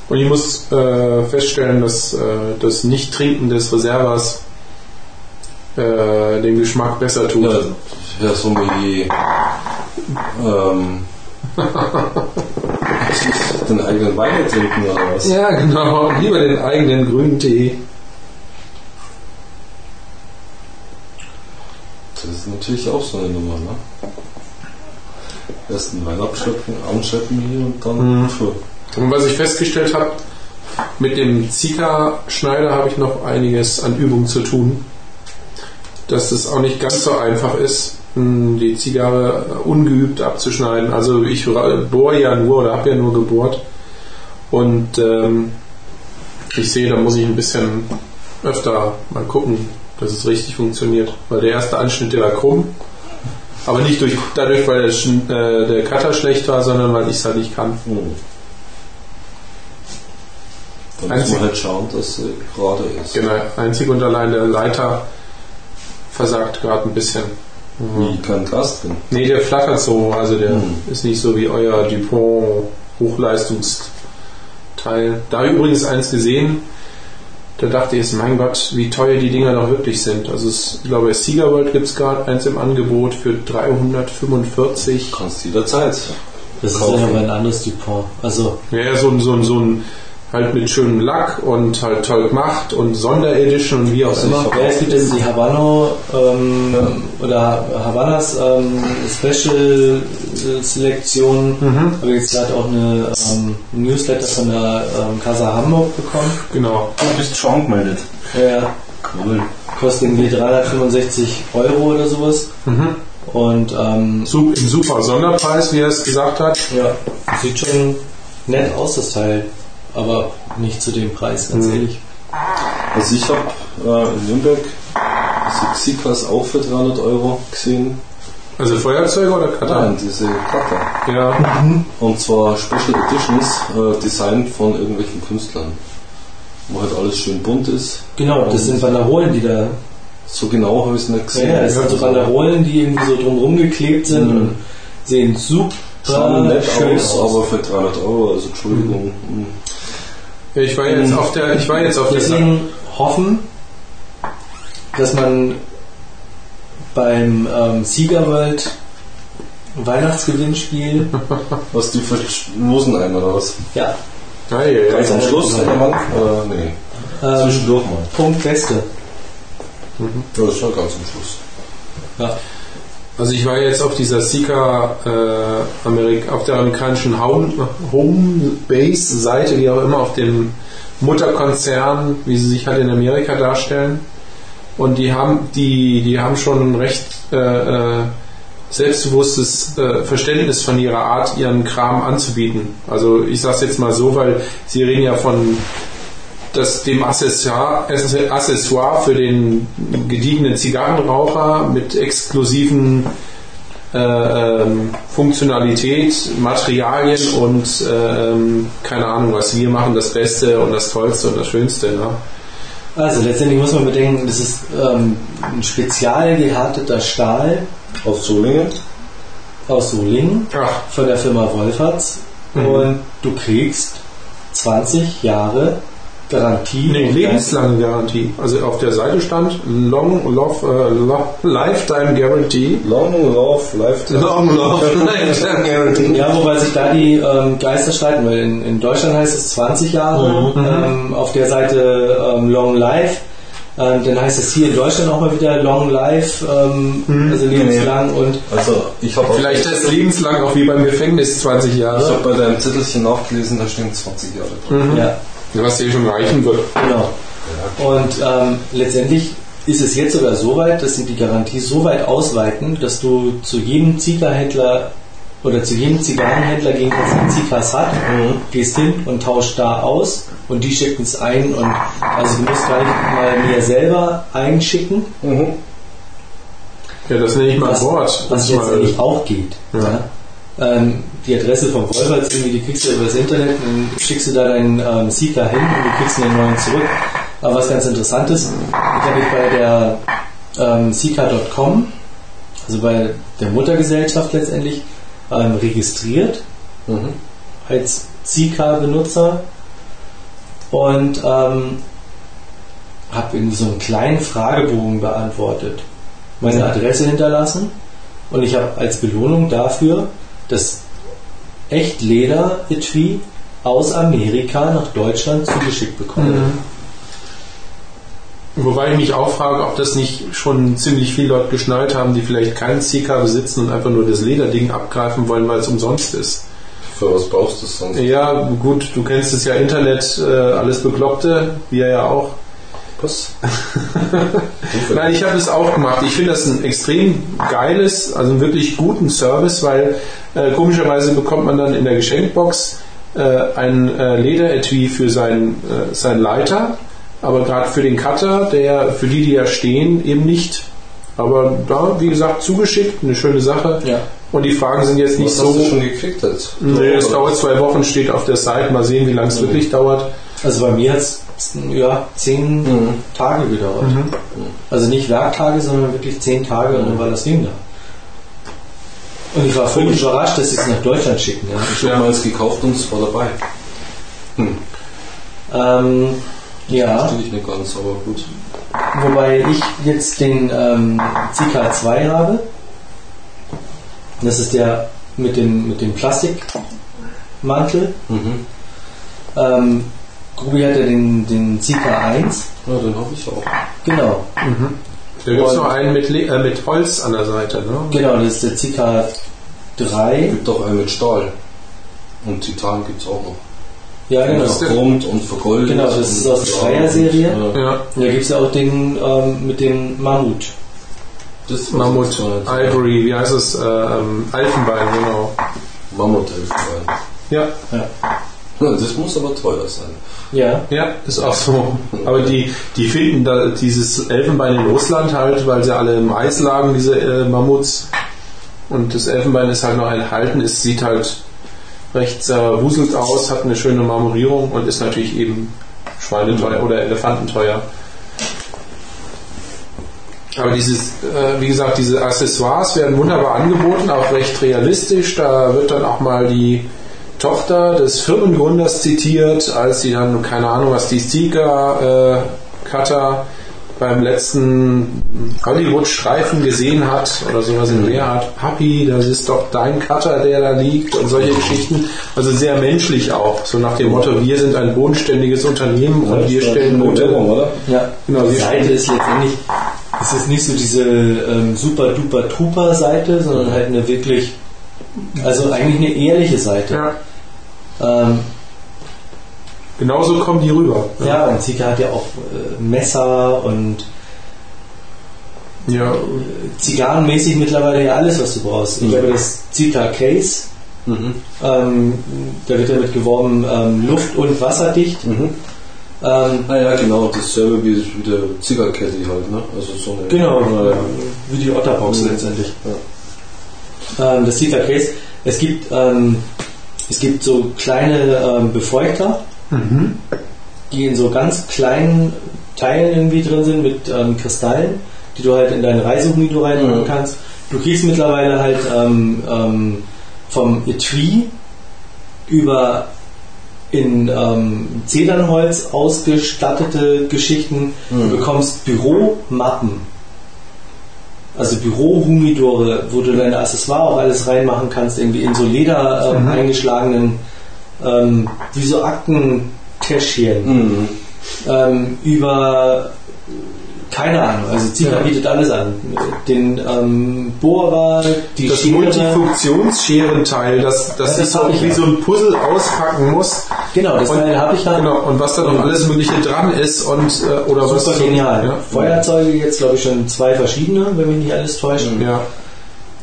Und ich muss äh, feststellen, dass äh, das Nicht-Trinken des Reservas äh, den Geschmack besser tut. Ja, Herr Sommelier, ähm, den eigenen Wein trinken oder was? Ja, genau. Lieber den eigenen grünen Tee. Das ist natürlich auch so eine Nummer, ne? Erst ein Wein abschleppen, anschleppen hier und dann Mhm. Und was ich festgestellt habe, mit dem Zika-Schneider habe ich noch einiges an Übung zu tun. Dass es auch nicht ganz so einfach ist, die Zigarre ungeübt abzuschneiden. Also ich bohre ja nur oder habe ja nur gebohrt. Und ähm, ich sehe, da muss ich ein bisschen öfter mal gucken, dass es richtig funktioniert. Weil der erste Anschnitt, der war krumm. Aber nicht durch, dadurch, weil der, äh, der Cutter schlecht war, sondern weil ich es halt nicht kann. Mhm. Da muss man halt schauen, dass sie gerade ist. Genau, einzig und allein der Leiter versagt gerade ein bisschen. Wie kein Glas drin. Nee, der flattert so, also der Mhm. ist nicht so wie euer Dupont Hochleistungsteil. Da habe ich übrigens eins gesehen, da dachte ich, mein Gott, wie teuer die Dinger doch wirklich sind. Also es, ich glaube, bei Sieger World gibt es gerade eins im Angebot für 345. Kannst jederzeit. Das ist Kaufen. ja aber ein anderes Dupont. Also, Ja, ja, so ein, so ein, so ein halt mit schönem Lack und halt toll gemacht und Sonderedition und wie auch Also immer. es gibt jetzt die Habano ähm, oder Havanas ähm, Special Selektion. Mhm. Habe jetzt gerade auch eine ähm, Newsletter von der ähm, Casa Hamburg bekommen. Genau. Du bist schon gemeldet. Ja, Cool. kostet irgendwie 365 Euro oder sowas. Mhm. Und ähm, super Sonderpreis, wie er es gesagt hat. ja, sieht schon nett aus, das Teil. Aber nicht zu dem Preis, ganz Mhm. ehrlich. Also ich habe äh, in Nürnberg diese Xikas auch für 300 Euro gesehen. Also Feuerzeuge oder Cutter? Nein, diese Cutter. Ja. Und zwar Special Editions, äh, Design von irgendwelchen Künstlern. Wo halt alles schön bunt ist. Genau, das sind Banderolen, die da. So genau habe ich es nicht Ja, gesehen. ja, das sind so Banderolen, die irgendwie so drumherum geklebt sind Mhm. und sehen super Schauen nett schön aus, aus. aber für 300 Euro, also Entschuldigung. mhm. Ich war jetzt auf der, ich war jetzt auf der Deswegen hoffen, dass man beim ähm, Sieger World Weihnachtsgewinnspiel, Was die verlosen einen oder was? ja, Ja, ja, ja. Ganz am Schluss, Ja. am Anfang? Oder nee, ähm, zwischendurch mal. Punkt Beste. Ja, das ist schon ganz am Schluss. Ja. Also ich war jetzt auf dieser Sika äh, Amerik auf der amerikanischen Home, Base Seite, wie auch immer, auf dem Mutterkonzern, wie sie sich halt in Amerika darstellen. Und die haben die, die haben schon ein recht äh, äh, selbstbewusstes äh, Verständnis von ihrer Art, ihren Kram anzubieten. Also ich sage jetzt mal so, weil sie reden ja von das, dem Accessoire, Accessoire für den gediegenen Zigarrenraucher mit exklusiven äh, ähm, Funktionalität, Materialien und äh, ähm, keine Ahnung was. Wir machen das Beste und das Tollste und das Schönste. Ne? Also letztendlich muss man bedenken, das ist ähm, ein spezial gehärteter Stahl Aus Solingen? aus Solingen Ach, von der Firma Wolferts Mhm. und du kriegst 20 Jahre Garantie. nee, lebenslange Garantie. Also auf der Seite stand Long Love, äh, Lo- Lifetime Guarantee. Long Love Lifetime. Long Love Lifetime Guarantee. Ja, wobei sich da die ähm, Geister streiten, weil in, in Deutschland heißt es 20 Jahre, Mhm. ähm, auf der Seite ähm, Long Life. Ähm, dann heißt es hier in Deutschland auch mal wieder Long Life, ähm, Mhm. also lebenslang und Also ich habe Vielleicht ist lebenslang auch wie beim Gefängnis 20 Ich Jahre. habe bei deinem Zettelchen nachgelesen, da stehen 20 Jahre drin. Mhm. ja, Was dir schon reichen wird. Genau. Und ähm, letztendlich ist es jetzt sogar so weit, dass sie die Garantie so weit ausweiten, dass du zu jedem Zigarrenhändler oder zu jedem Zigarrenhändler gehen kannst, der Zigas hat, gehst hin und tauscht da aus und die schicken es ein und also du musst gar nicht mal mir selber einschicken, Mhm. Ja, das nenne ich mal ein was, Wort. was Das mal- letztendlich auch geht. Ja. Ähm, die Adresse vom Wolferts, irgendwie, die kriegst du über das Internet und dann schickst du da deinen ähm, Seeker hin und du kriegst einen neuen zurück. Aber was ganz interessant ist, ich habe mich bei der ähm, Seeker.com, also bei der Muttergesellschaft letztendlich, ähm, registriert. Mhm. als Seeker-Benutzer. Und ähm, habe irgendwie so einen kleinen Fragebogen beantwortet, meine Adresse hinterlassen. Und ich habe als Belohnung dafür das Echtleder-Etui aus Amerika nach Deutschland zugeschickt bekommen. Mhm. Wobei ich mich auch frage, ob das nicht schon ziemlich viele Leute geschnallt haben, die vielleicht keinen CK besitzen und einfach nur das Lederding abgreifen wollen, weil es umsonst ist. Für was brauchst du es sonst? Ja, gut, du kennst es ja, Internet, äh, alles Bekloppte, wir ja auch. Was? Nein, ich habe es auch gemacht. Ich finde das ein extrem geiles, also einen wirklich guten Service, weil äh, komischerweise bekommt man dann in der Geschenkbox äh, ein äh, Lederetui für seinen, äh, seinen Leiter, aber gerade für den Cutter, der für die, die ja stehen, eben nicht. Aber da, wie gesagt, zugeschickt, eine schöne Sache. Ja. Und die Fragen sind jetzt nicht Was so. hast du schon gekriegt jetzt? Nee, es dauert zwei Wochen, steht auf der Seite. Mal sehen, wie lange es wirklich dauert. Also bei mir hat es ja, zehn Mhm. Tage gedauert. Also nicht Werktage, sondern wirklich zehn Tage und dann war das Ding da. Und ich war völlig überrascht, dass sie es nach Deutschland schicken. Ja. Ich habe mal es gekauft und es war dabei. Ähm, ja, Verstehe ich nicht ganz, aber gut. wobei ich jetzt den ähm, CK2 habe. Das ist der mit dem, mit dem Plastikmantel. Mhm. Ähm, Grubi hat ja den, den CK1. Ja, den habe ich auch. Genau, Da gibt es noch einen mit, Le- äh, mit Holz an der Seite. Ne? genau, das ist der CK3. gibt auch einen mit Stahl. Und Titan gibt es auch noch. Ja, genau. Das ist der- Verchromt und vergoldet. Genau, das ist aus der Dreier-Serie. Ja. Ja, Da gibt es ja auch den ähm, mit dem Mammut. Das Mammut, Ivory, wie heißt es? Äh, ähm, Elfenbein, genau. Mammutelfenbein. Ja, Ja. Ja, das muss aber teuer sein. Ja. ja, ist auch so. Aber die, die finden da dieses Elfenbein in Russland halt, weil sie alle im Eis lagen, diese äh, Mammuts. Und das Elfenbein ist halt noch enthalten. Es sieht halt recht zerwuselt aus, hat eine schöne Marmorierung und ist natürlich eben schweineteuer oder elefantenteuer. Aber dieses, äh, wie gesagt, diese Accessoires werden wunderbar angeboten, auch recht realistisch. Da wird dann auch mal die Tochter des Firmengründers zitiert, als sie dann, keine Ahnung, was die Seeker äh, Cutter beim letzten Hollywood-Streifen gesehen hat oder sowas in der Art. Papi, das ist doch dein Cutter, der da liegt und solche Geschichten. Also sehr menschlich auch. So nach dem Motto, wir sind ein bodenständiges Unternehmen und wir stellen gute... oder? Ja, Genau, die Seite ist letztendlich, es ist nicht so diese ähm, super duper trooper Seite, sondern halt eine wirklich, also eigentlich eine ehrliche Seite. Ja, Ähm, genauso kommen die rüber. ja, und Zika hat ja auch äh, Messer und Ja, zigarrenmäßig mittlerweile ja alles, was du brauchst. Ich habe das Zika Case, Mhm. ähm, da wird damit geworben, ähm, luft- und wasserdicht. Mhm. Ähm, Ah ja, genau, dasselbe wie, wie der Zigarkette halt, ne? Also so eine. Genau, Ja, ja. wie die Otterbox Mhm. letztendlich. Ähm, das Zika Case. Es gibt, ähm, es gibt so kleine ähm, Befeuchter, die in so ganz kleinen Teilen irgendwie drin sind mit ähm, Kristallen, die du halt in deinen Reisehumidor reinmachen Mhm. kannst. Du kriegst mittlerweile halt ähm, ähm, vom Etui über in ähm, Zedernholz ausgestattete Geschichten. Mhm. Du bekommst Büromappen. Also Bürohumidore, wo du deine Accessoire auch alles reinmachen kannst, irgendwie in so Leder ähm, eingeschlagenen, ähm, wie so Aktentäschchen. Mhm. Ähm, über keine Ahnung, also Zika Ja. bietet alles an. Den ähm, Bohrer, die das Schere. Multifunktionsscherenteil, das, das Ja, das ist so wie ja. so ein Puzzle auspacken muss. Genau, das Und- Teil habe ich da. Genau, und was da noch alles Mögliche dran ist und äh, oder was. Super genial. Ja. Feuerzeuge jetzt glaube ich schon zwei verschiedene, wenn mich nicht alles täuscht. ja.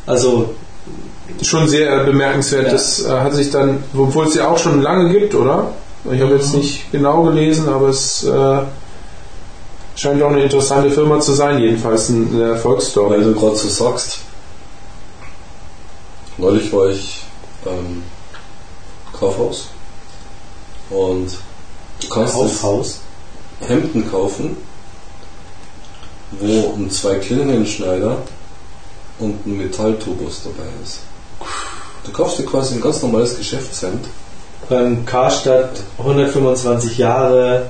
Also Schon sehr bemerkenswert. Ja. Das äh, hat sich dann, obwohl es ja auch schon lange gibt, oder? Ich habe jetzt nicht genau gelesen, aber es äh, scheint auch eine interessante Firma zu sein, jedenfalls eine Weil Erfolgsstory. du gerade so sagst, neulich war ich beim Kaufhaus und du kannst Kaufhaus. Hemden kaufen, wo ein Zwei-Klingen-Schneider und ein Metalltubus dabei ist. Du kaufst dir quasi ein ganz normales Geschäftshemd. Beim Karstadt 125 Jahre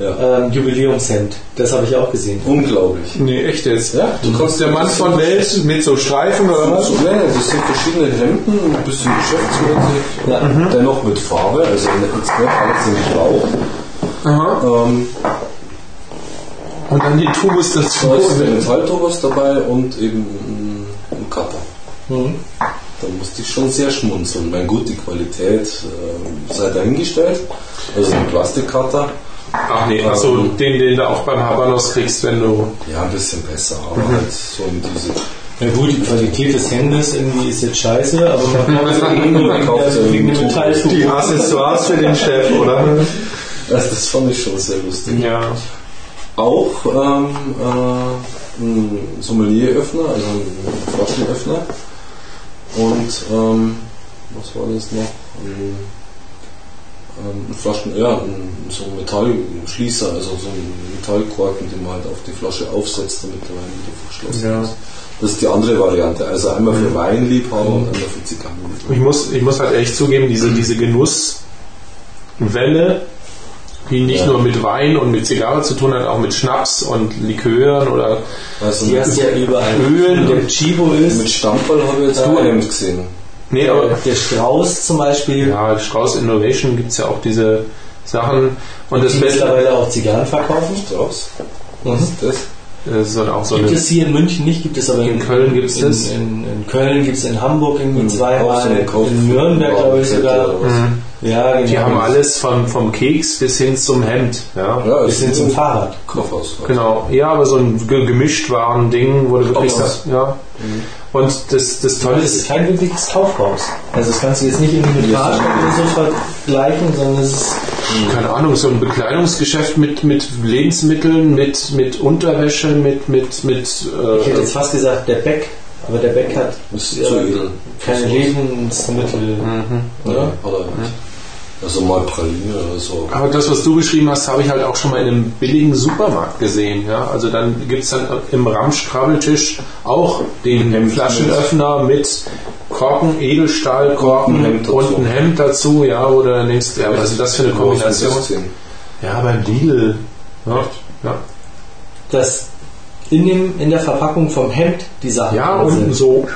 Ja. ähm, Jubiläumshemd. Das habe ich auch gesehen. Unglaublich. Nee, echt jetzt. Ja, du kannst Der Mann von Welt mit so Streifen oder was? So, nein, das sind verschiedene Hemden, ein bisschen geschäftsmäßig, Ja. dennoch mit Farbe, also jetzt nicht alles in Grau. Aha. Ähm, Und dann die Tubus dazu. Da ist ein Metalltubus dabei und eben ein Cutter. Mhm. Da musste ich schon sehr schmunzeln. Mein gut, die Qualität äh, sei dahingestellt. Also ein Plastikcutter. Ach nee, also den, den du auch beim Habanos kriegst, wenn du. Ja, ein bisschen besser, aber halt so in diese. Ja gut, die Qualität des Hemdes irgendwie ist jetzt scheiße, aber man ja fliegende ein Metalltuch. Die Accessoires für den Chef, oder? Das, das fand ich schon sehr lustig. Ja. Auch ähm, äh, ein Sommelieröffner, also ein Flaschenöffner. Und ähm, was war das noch? Ein, ähm, ein Flaschen, ja, ein, so ein Metallschließer, also so ein Metallkorken, den man halt auf die Flasche aufsetzt, damit der Wein wieder verschlossen Ja. ist. Das ist die andere Variante. Also einmal für Weinliebhaber und einmal für Zigarrenliebhaber. Ich muss, ich muss halt echt zugeben, diese, diese Genusswelle, die nicht Ja. nur mit Wein und mit Zigarre zu tun hat, auch mit Schnaps und Likören oder Also Die hast ja überall. Ölen und- Chibo ist, mit Stammball habe ich jetzt Hemd gesehen. Nee, der, aber der Strauß zum Beispiel, ja, Strauß Innovation gibt es ja auch diese Sachen und das die Beste mittlerweile auch Zigarren verkaufen. Strauß? Mhm. Was ist das? das ist auch so Gibt es hier in München nicht, gibt es aber In Köln gibt's in, das. In, in Köln gibt es in Hamburg irgendwie so zweimal, Kauf- in Nürnberg glaube ich sogar. Mhm. Ja, genau. Die haben alles vom, vom Keks bis hin zum Hemd. Ja. Ja, Bis hin zum Fahrrad. Kaufhaus. Genau, ja, aber so ein ge- gemischt waren Ding, wo du wirklich sagst, ja. Und das, das Tolle ist, ist kein wirkliches Kaufhaus. Also das kannst du jetzt nicht irgendwie mit Ja. Karstadt oder so vergleichen, sondern es ist keine Ahnung, so ein Bekleidungsgeschäft mit, mit Lebensmitteln, mit, mit Unterwäsche, mit, mit, mit Ich hätte äh, jetzt fast gesagt, der Beck, aber der Beck hat Ist äh, zu edel. keine Lebensmittel. Mhm. Oder? Oder also mal Praline oder so. aber das, was du beschrieben hast, habe ich halt auch schon mal in einem billigen Supermarkt gesehen. Ja? Also dann gibt es dann im Ramsch-Krabbeltisch auch den Hemd Flaschenöffner mit Korken, Edelstahlkorken Und ein Hemd dazu. und ein Hemd dazu, ja, du dann denkst, ja, was ist das für eine Kombination? Ja, beim Lidl. Ja, ja. Dass in, dem, in der Verpackung vom Hemd die Sachen ja unten so.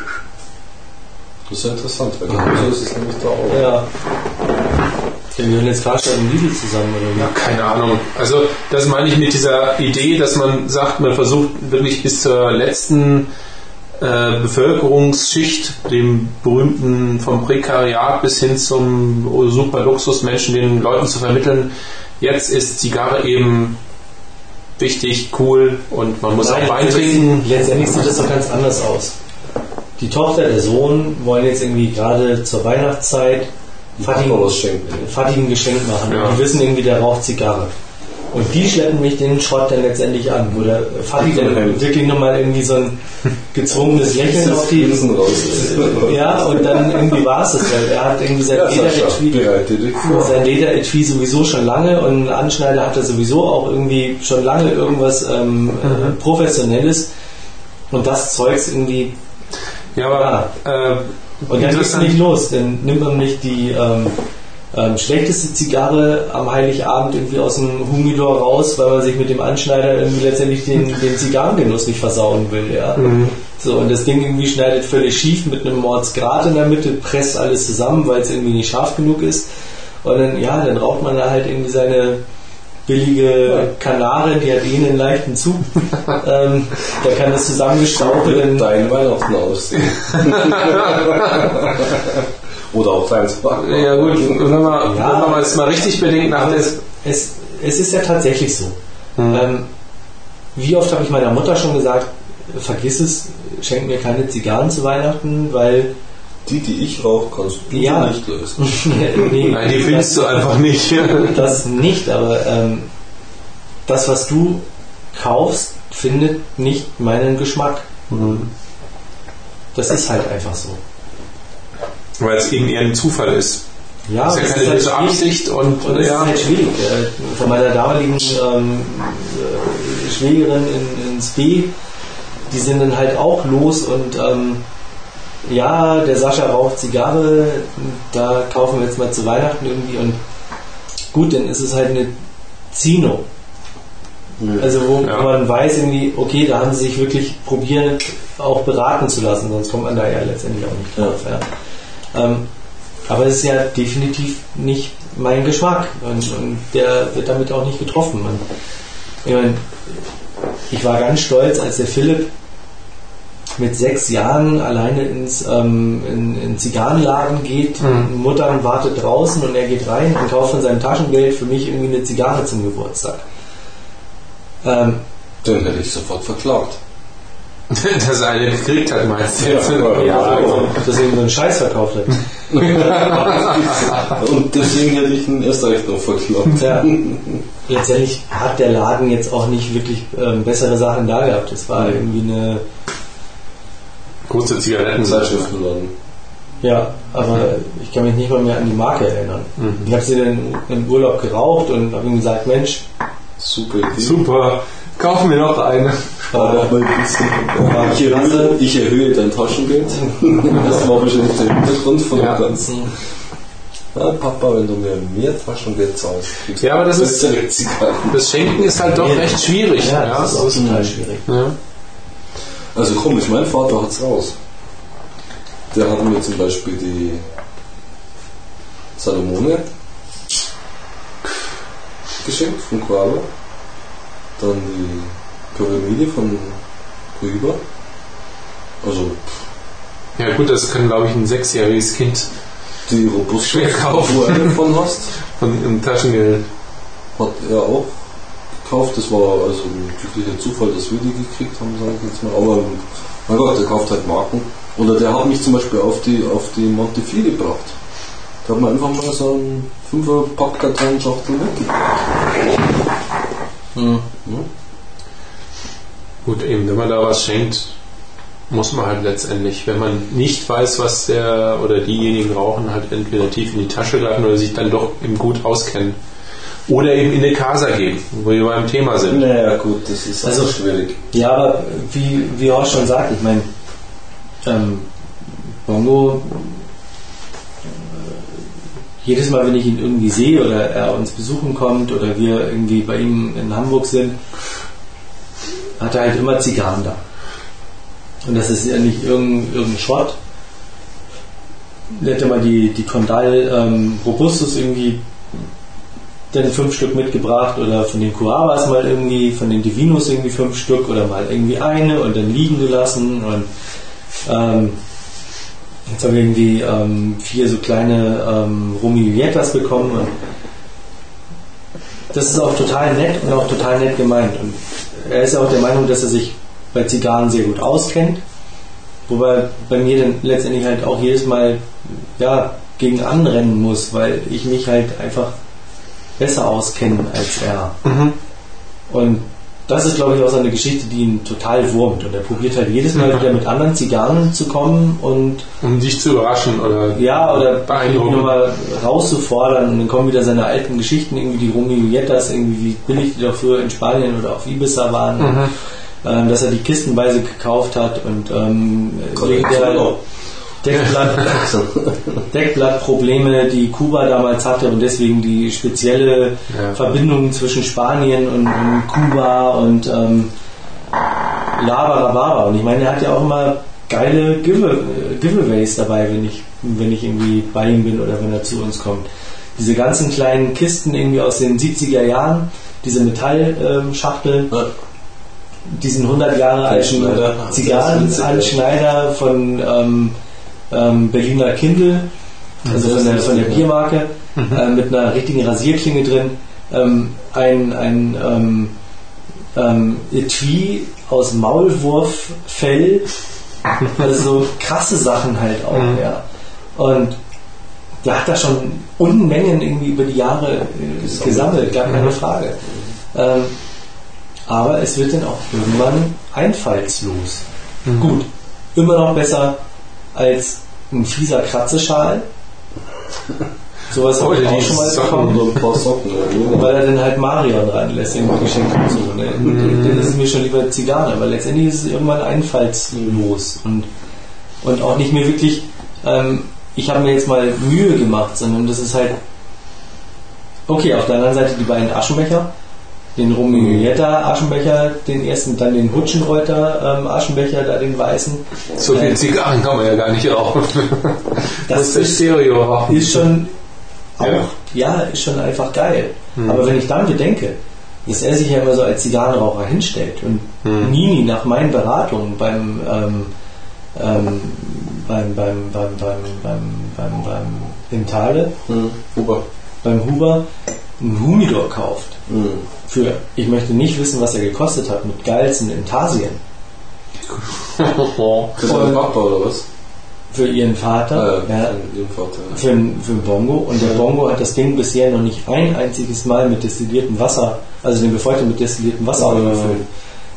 Das ist ja interessant, weil genauso ist es nämlich da auch. Ja. Denn wir hören jetzt Karstadt und Lidl zusammen, oder wie? Ja, keine Ahnung. Also das meine ich mit dieser Idee, dass man sagt, man versucht wirklich bis zur letzten äh, Bevölkerungsschicht, dem berühmten vom Prekariat bis hin zum Superluxusmenschen, den Leuten zu vermitteln, jetzt ist Zigarre eben wichtig, cool und man muss Nein, auch Wein trinken. Letztendlich sieht das doch ganz anders aus. Die Tochter, der Sohn wollen jetzt irgendwie gerade zur Weihnachtszeit Vati ein Geschenk machen. Ja. Die wissen irgendwie, der raucht Zigarre. Und die schleppen mich den Schrott dann letztendlich an. Wo der Vati dann Hemd. wirklich nochmal irgendwie so ein gezwungenes Lächeln auf die. Ja, und dann irgendwie war es das, weil er hat irgendwie sein Ja, Lederetui Lederetui sowieso schon lange und einen Anschneider hat er sowieso auch irgendwie schon lange irgendwas ähm, äh, Professionelles und das Zeugs irgendwie Ja, aber äh, und dann geht's nicht los, dann nimmt man nicht die ähm, ähm, schlechteste Zigarre am Heiligabend irgendwie aus dem Humidor raus, weil man sich mit dem Anschneider irgendwie letztendlich den, den Zigarrengenuss nicht versauen will, ja. So, und das Ding irgendwie schneidet völlig schief mit einem Mordsgrat in der Mitte, presst alles zusammen, weil es irgendwie nicht scharf genug ist. Und dann, ja, dann raucht man da halt irgendwie seine billige Kanare, die hat eh einen leichten Zug. ähm, da kann das zusammengestauchte dann Dein Weihnachten aussehen. Oder auch deins Backen. ja gut, wenn man, Ja. wenn man es mal richtig bedenkt, nach es, es, es ist ja tatsächlich so. Mhm. Ähm, wie oft habe ich meiner Mutter schon gesagt, vergiss es, schenk mir keine Zigarren zu Weihnachten, weil Die, die ich rauche, kannst du Ja. nicht lösen. nee, nein, die findest du einfach nicht. das nicht, aber ähm, das, was du kaufst, findet nicht meinen Geschmack. Das ist halt einfach so. Weil es eben eher ein Zufall ist. Ja, Das ist ja keine halt böse schwierig. Absicht und, Und es ja. ist halt schwierig. Von meiner damaligen ähm, äh, Schwägerin in, ins B, die sind dann halt auch los und ähm, ja, der Sascha raucht Zigarre, da kaufen wir jetzt mal zu Weihnachten irgendwie und gut, dann ist es halt eine Zino. Also wo Ja. man weiß irgendwie, okay, da haben sie sich wirklich probiert, auch beraten zu lassen, sonst kommt man da ja letztendlich auch nicht drauf. Ja. Ähm, aber es ist ja definitiv nicht mein Geschmack und, und der wird damit auch nicht getroffen. Und, ich meine, ich war ganz stolz, als der Philipp mit sechs Jahren alleine ins ähm, in, in Zigarrenladen geht, Mhm. Mutter wartet draußen und er geht rein und kauft von seinem Taschengeld für mich irgendwie eine Zigarre zum Geburtstag. Ähm, Den hätte ich sofort verklagt. Dass er eine gekriegt hat, meinst du jetzt? Ja, ja, also, dass er ihm so einen Scheiß verkauft hat. und deswegen hätte ich ihn erst recht noch verklagt. Ja. Letztendlich hat der Laden jetzt auch nicht wirklich ähm, bessere Sachen da gehabt. Es war irgendwie eine, Große Zigaretten. Zeitschriftenladen. ja, aber ich kann mich nicht mal mehr an die Marke erinnern. Mhm. Ich habe sie dann im Urlaub geraucht und habe ihm gesagt, Mensch, Super Idee. Super. Kaufen wir noch eine. Aber auch mal ein bisschen. Ich erhöhe, ich erhöhe dein Taschengeld. Das war wahrscheinlich der Hintergrund von Ja. dem Ganzen. Ja, Papa, wenn du mir mehr Taschengeld zahlst, kriegst Ja, aber das ist-. Das Schenken ist halt doch recht schwierig. ja, Ja, das ist auch total schwierig. ja. Also komisch, mein Vater hat's raus. Der hat mir zum Beispiel die Salomone geschenkt von Koala. Dann die Pyramide von Rüber. Also ja gut, das kann glaube ich ein sechsjähriges Kind die robuste, Schwer kaufen. wo du von hast, von im Taschengeld. hat er auch gekauft. Das war also ein glücklicher Zufall, dass wir die gekriegt haben, sage ich jetzt mal. Aber mein Gott, der kauft halt Marken. Oder der hat mich zum Beispiel auf die, auf die Montefiore gebracht. Da hat man einfach mal so einen 5er Packkarton-Schachtel weggebracht. Hm. Gut, eben, wenn man da was schenkt, muss man halt letztendlich, wenn man nicht weiß, was der oder diejenigen rauchen, halt entweder tief in die Tasche greifen oder sich dann doch eben gut auskennen. Oder eben in eine Casa gehen, wo wir beim Thema sind. Naja, gut, das ist Also- schwierig. Ja, aber wie, wie Horst schon sagt, ich meine, ähm, Bongo, äh, jedes Mal, wenn ich ihn irgendwie sehe oder er uns besuchen kommt oder wir irgendwie bei ihm in Hamburg sind, hat er halt immer Zigarren da. Und das ist ja nicht irgendein, irgendein Schrott. Er hat immer die, die Condal ähm, Robustus irgendwie dann fünf Stück mitgebracht oder von den Kuavas mal irgendwie, von den Divinos irgendwie fünf Stück oder mal irgendwie eine und dann liegen gelassen und ähm, jetzt haben wir irgendwie ähm, vier so kleine ähm, Romilietas bekommen und das ist auch total nett und auch total nett gemeint und er ist auch der Meinung, dass er sich bei Zigarren sehr gut auskennt, wobei bei mir dann letztendlich halt auch jedes Mal ja, gegen anrennen muss, weil ich mich halt einfach besser auskenne als er. Und das ist, glaube ich, auch so eine Geschichte, die ihn total wurmt. Und er probiert halt jedes Mal wieder mit anderen Zigarren zu kommen und Um dich zu überraschen oder ja, oder nochmal rauszufordern und dann kommen wieder seine alten Geschichten, irgendwie die Romilietas, irgendwie wie billig die doch früher in Spanien oder auf Ibiza waren. Mhm. Ähm, dass er die kistenweise gekauft hat und ähm, wegen der Deckblatt, Deckblattprobleme, die Kuba damals hatte und deswegen die spezielle Ja. Verbindung zwischen Spanien und, und Kuba und ähm, Labarababa. Und ich meine, er hat ja auch immer geile Give äh, Giveaways dabei, wenn ich, wenn ich irgendwie bei ihm bin oder wenn er zu uns kommt. Diese ganzen kleinen Kisten irgendwie aus den 70er Jahren, diese Metallschachtel, Ja. diesen 100 Jahre alten Schneider. Zigarrenanschneider von ähm, ähm, Berliner Kindle, also von der, von der Biermarke, äh, mit einer richtigen Rasierklinge drin, ähm, ein, ein ähm, ähm, Etui aus Maulwurffell, also so krasse Sachen halt auch, Mhm. ja. Und der hat da schon Unmengen irgendwie über die Jahre äh, gesammelt, gar keine Frage. Ähm, aber es wird dann auch irgendwann einfallslos. Gut, immer noch besser als ein fieser Kratzeschal. Sowas habe Oder ich auch schon mal bekommen. Oder? Weil er dann halt Marion reinlässt, irgendwie geschenkt und so. Ne? Dann ist es mir schon lieber Zigarren, aber letztendlich ist es irgendwann einfallslos und, und auch nicht mehr wirklich, ähm, ich habe mir jetzt mal Mühe gemacht, sondern das ist halt, okay, auf der anderen Seite die beiden Aschenbecher, den Romeo Aschenbecher, den ersten, dann den Hutschenreuter ähm, Aschenbecher, da den weißen. so viel Zigarren kann man ja gar nicht rauchen. Das ist ist- Stereo rauchen. ist schon auch, Ja. ja, ist schon einfach geil. Mhm. Aber wenn ich dann bedenke, dass er sich ja immer so als Zigarrenraucher hinstellt. Und Hm. Nini nach meinen Beratungen beim, ähm, ähm, beim, beim, beim, beim, beim, beim, beim, im Tale, Mhm. Huber. beim Huber, einen Humidor kauft. Für, ich möchte nicht wissen, was er gekostet hat, mit Voll. ein Papa oder was? Für ihren Vater. Äh, ja, ihrem Vater. für, ein- für ein Bongo und der Bongo hat das Ding bisher noch nicht ein einziges Mal mit destilliertem Wasser, also den Befeuchter mit destilliertem Wasser Ja. gefüllt.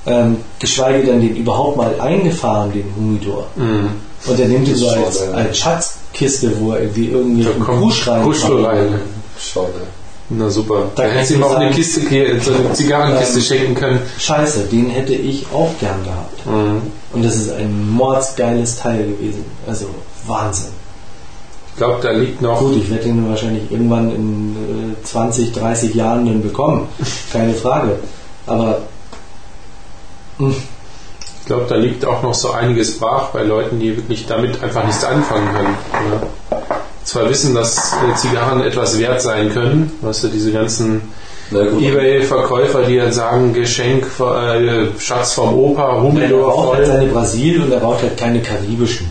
Ähm, geschweige denn den überhaupt mal eingefahren, den Humidor. Mhm. Und er nimmt ihn so als, ja. als Schatzkiste, wo er irgendwie irgendwie einen kommt Kusch rein Kuschel rein. Schade. Na super. Da hättest ich du ihm auch eine Kiste, so eine Zigarrenkiste Ähm, schenken können. Scheiße, den hätte ich auch gern gehabt. Mhm. Und das ist ein mordsgeiles Teil gewesen. Also Wahnsinn. Ich glaube, da liegt noch. Gut, ich werde den wahrscheinlich irgendwann in äh, 20, 30 Jahren dann bekommen. Keine Frage. Aber mh, Ich glaube, da liegt auch noch so einiges brach bei Leuten, die wirklich damit einfach nichts anfangen können. Ja. Zwar wissen, dass äh, Zigarren etwas wert sein können, weißt du, diese ganzen. Ebay-Verkäufer, die dann sagen, Geschenk, äh, Schatz vom Opa, er Humidor raucht halt voll. seine Brasil und er raucht halt keine karibischen.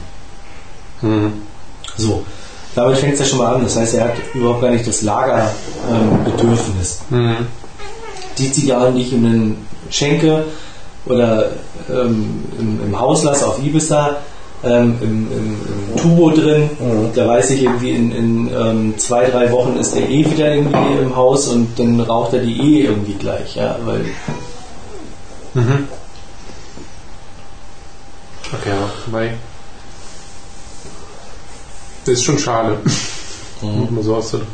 Hm. So, damit fängt es ja schon mal an. Das heißt, er hat überhaupt gar nicht das Lagerbedürfnis. Hm. Die Zigarren, die ich ihm dann schenke oder ähm, im, im Haus lasse auf Ibiza, ähm, im, im, im Tubo drin, da weiß ich irgendwie in, in ähm, zwei, drei Wochen ist der eh wieder irgendwie im Haus und dann raucht er die eh irgendwie gleich, ja, weil Mhm. Okay, wobei. Das ist schon schade. So auszudrücken.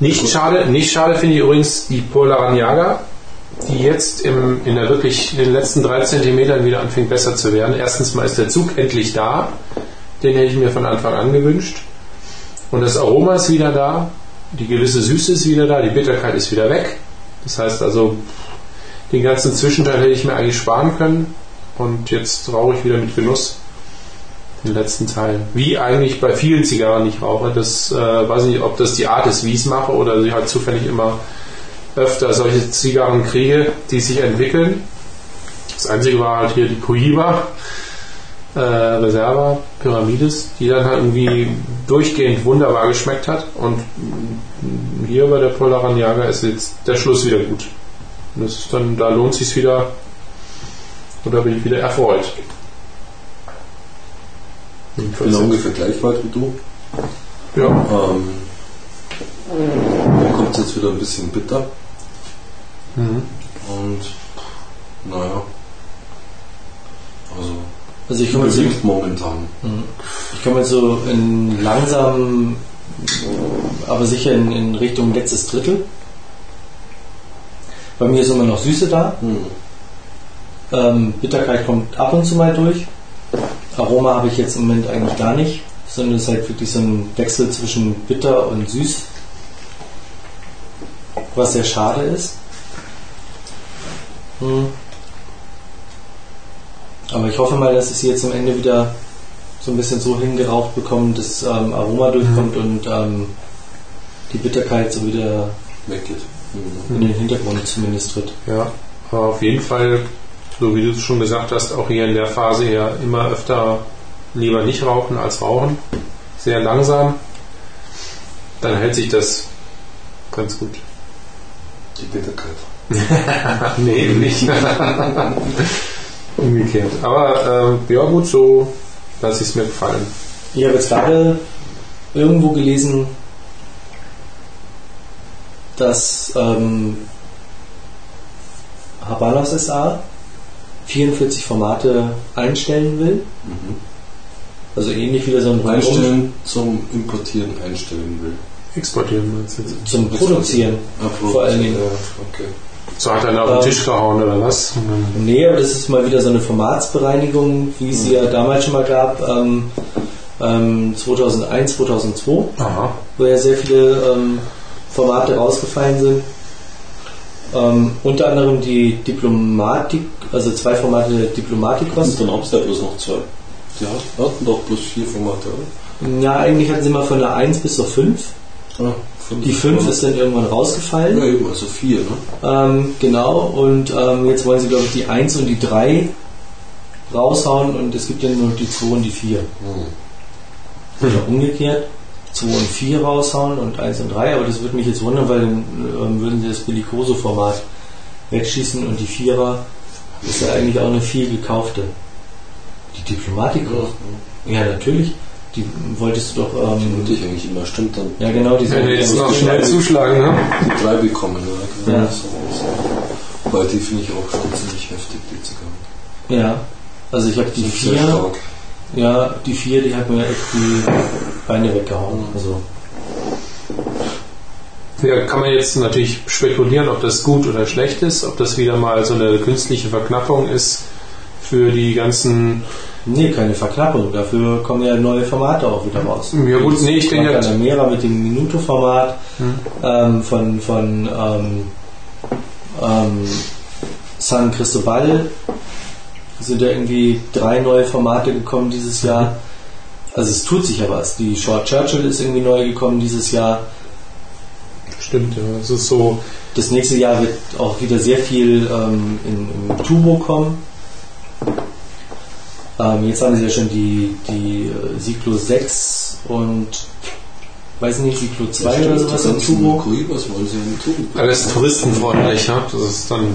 Nicht schade, nicht schade finde ich übrigens die Polaraniaga, die jetzt im, in der wirklich in den letzten drei Zentimetern wieder anfängt besser zu werden. Erstens mal ist der Zug endlich da. Den hätte ich mir von Anfang an gewünscht. Und das Aroma ist wieder da. Die gewisse Süße ist wieder da. Die Bitterkeit ist wieder weg. Das heißt also, den ganzen Zwischenteil hätte ich mir eigentlich sparen können. Und jetzt rauche ich wieder mit Genuss den letzten Teil. Wie eigentlich bei vielen Zigarren, die ich rauche. Das äh, weiß ich nicht, ob das die Art ist, wie ich es mache, oder ich halt zufällig immer öfter solche Zigarren kriege, die sich entwickeln. Das einzige war halt hier die Cohiba äh, Reserva Pyramides, die dann halt irgendwie durchgehend wunderbar geschmeckt hat. Und hier bei der Polaraniaga ist jetzt der Schluss wieder gut. Und das ist dann, da lohnt sich wieder, oder bin ich wieder erfreut. Ich bin ungefähr gleich weit wie du. Ja. Ähm, dann kommt es jetzt wieder ein bisschen bitter. Mhm. Und naja. Also also ich komme jetzt, überwiegt momentan. ich komme jetzt so in langsam, aber sicher in, in Richtung letztes Drittel. Bei mir ist immer noch Süße da. Hm. Ähm, Bitterkeit kommt ab und zu mal durch. Aroma habe ich jetzt im Moment eigentlich gar nicht, sondern es ist halt wirklich so ein Wechsel zwischen bitter und süß, was sehr schade ist. Hm. Aber ich hoffe mal, dass ich sie jetzt am Ende wieder so ein bisschen so hingeraucht bekomme, dass ähm, Aroma durchkommt und ähm, die Bitterkeit so wieder Weggeht. Mhm. in den Hintergrund zumindest tritt. Ja, aber auf jeden Fall, so wie du es schon gesagt hast, auch hier in der Phase eher immer öfter lieber nicht rauchen als rauchen. Sehr langsam. Dann hält sich das ganz gut. Die Bitterkeit. nee, nicht. Umgekehrt. Aber ähm, ja gut, so lasse ich es mir gefallen. Ich habe jetzt gerade irgendwo gelesen, dass ähm, Habanos SA 44 Formate einstellen will. Mhm. Also ähnlich wie so ein Einstellen zum Importieren einstellen will. Exportieren meinst du jetzt? zum Produzieren. Ah, Vor allen Dingen. Ja, okay. So hat er auf den Ähm, Tisch gehauen oder was? Nee, aber das ist mal wieder so eine Formatsbereinigung, wie es sie ja damals schon mal gab, ähm, ähm, 2001, 2002. Aha. wo ja sehr viele ähm, Formate rausgefallen sind. Ähm, unter anderem die Diplomatik, also zwei Formate der Diplomatikos. Dann haben sie ja bloß noch zwei. Die hatten doch bloß vier Formate, oder? Ja, eigentlich hatten sie mal von der 1 bis zur 5. Ah, Die 5 ist dann irgendwann rausgefallen. Ja, eben, also 4, ne? Ähm, genau, und ähm, jetzt wollen sie, glaube ich, die 1 und die 3 raushauen und es gibt dann nur die 2 und die 4. Hm. Oder umgekehrt, 2 und 4 raushauen und 1 und 3, aber das würde mich jetzt wundern, weil dann ähm, würden sie das Bellicoso-Format wegschießen und die 4er ist ja eigentlich auch eine viel gekaufte. Die Diplomatik auch. Ja, natürlich. Die wolltest du doch. Die Ähm, wollte ich eigentlich immer, stimmt dann. ja, genau, die Wenn wir jetzt noch schnell zuschlagen, ne? Die 3 bekommen, ja. Ja. So, so. Wobei die finde ich auch schon ziemlich heftig, die Zigarren. Ja, also ich habe die 4. stark. Ja, die 4, die hat mir echt die Beine weggehauen. Also, Ja, kann man jetzt natürlich spekulieren, ob das gut oder schlecht ist, ob das wieder mal so eine künstliche Verknappung ist für die ganzen. nee, keine Verknappung. Dafür kommen ja neue Formate auch wieder raus. Ja gut, nee, ich denke, Panamera mit dem Minuto-Format ähm, von, von ähm, ähm, San Cristobal sind ja irgendwie drei neue Formate gekommen dieses Jahr. Also es tut sich ja was. Die Short Churchill ist irgendwie neu gekommen dieses Jahr. stimmt, ja, es ist so, Das nächste Jahr wird auch wieder sehr viel ähm, in, im Turbo kommen. Ähm, jetzt haben sie ja schon die, die äh, Cyclo 6 und weiß nicht, Cyclo 2 oder sowas im Turbo. Was wollen sie im Turbo? alles touristenfreundlich, ja? das ist dann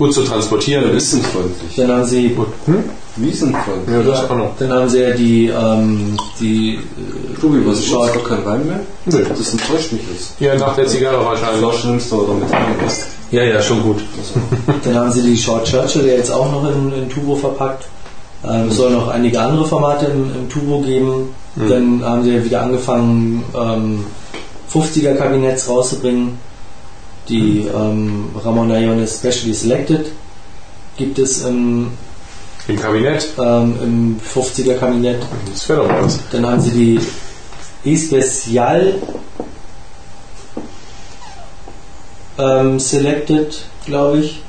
gut zu transportieren ist. Wiesenfreundlich. Dann haben sie. Hm? Wiesenfreundlich. Ja, das auch noch. dann haben sie ja die, ähm, die äh, Tobi, was ist Short- gar kein Wein mehr? Nö. Das enttäuscht mich jetzt. Ja, nach der Zigarre wahrscheinlich. Flasche nimmst du aber damit rein. weißt Ja, ja, schon gut. Also, Dann haben sie die Short Churchill, der jetzt auch noch in, in Turbo verpackt. Ähm, es soll noch einige andere Formate im, im Turbo geben. Dann haben sie ja wieder angefangen, ähm, 50er Kabinetts rauszubringen. Die ähm, Ramon Ayones Specially Selected gibt es im, Im Kabinett. ähm, im 50er Kabinett. Das wäre doch was. Dann haben sie die E-Special ähm, Selected, glaube ich.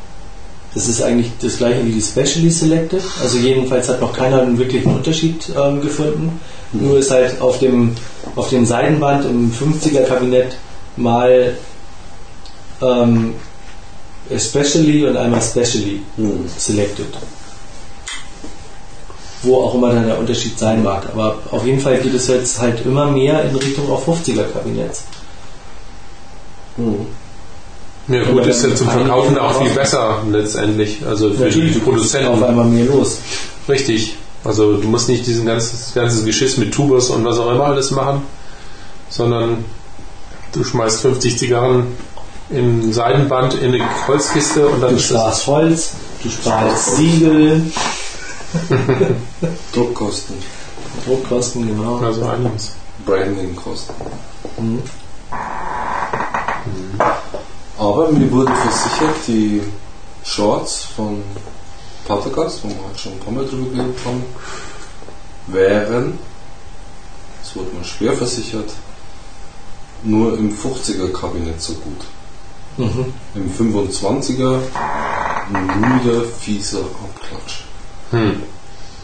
Das ist eigentlich das gleiche wie die Specially Selected. Also jedenfalls hat noch keiner einen wirklichen Unterschied ähm, gefunden. Nur ist halt auf dem, auf dem Seidenband im 50er Kabinett mal ähm, Especially und einmal Specially hm. Selected. Wo auch immer dann der Unterschied sein mag. Aber auf jeden Fall geht es jetzt halt immer mehr in Richtung auf 50er Kabinetts. Hm. Ja gut, ist ja zum Verkaufen auch viel besser letztendlich. Also für die auf Produzenten. einmal mehr los. Richtig. Also du musst nicht diesen ganzes, ganzes Geschiss mit Tubus und was auch immer alles machen, sondern du schmeißt 50 Zigarren in Seidenband in eine Holzkiste und dann Du ist das. sparst Holz, du sparst Siegel, Druckkosten, Druckkosten, genau. Also einiges. Brandingkosten. Mhm. Aber mir wurde versichert, die Shorts von Patergast, wo wir halt schon ein paar Mal drüber geredet haben, wären, das wurde mir schwer versichert, nur im 50er Kabinett so gut. Mhm. Im 25er ein müder, fieser Abklatsch. Hm.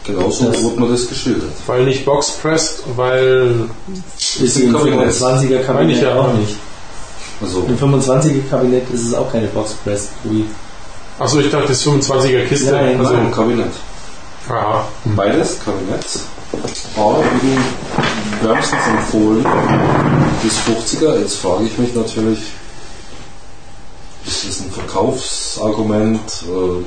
Genauso Das- wurde mir das geschildert. Weil nicht boxpressed, weil Ist im Kabinett. 25er Meine Kabinett ich ja auch nicht. Also, Im 25er Kabinett ist es auch keine Boxpress. Wie Achso, ich dachte das 25er Kiste. Nein, also, im Kabinett. aha. Beides Kabinett, aber eben wärmstens empfohlen bis 50er. Jetzt frage ich mich natürlich, ist das ein Verkaufsargument? Äh,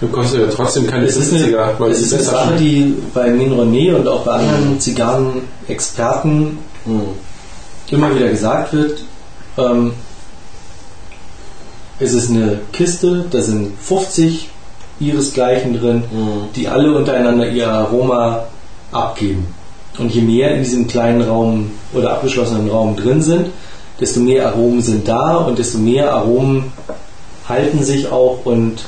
Du kostet ja trotzdem keine Es ist eine, 50er, weil es ist eine Sache, die bei Min René und auch bei anderen Zigarrenexperten hm, immer wieder gesagt wird. Ähm, es ist eine Kiste, da sind 50 ihresgleichen drin, hm, die alle untereinander ihr Aroma abgeben. Und je mehr in diesem kleinen Raum oder abgeschlossenen Raum drin sind, desto mehr Aromen sind da und desto mehr Aromen halten sich auch und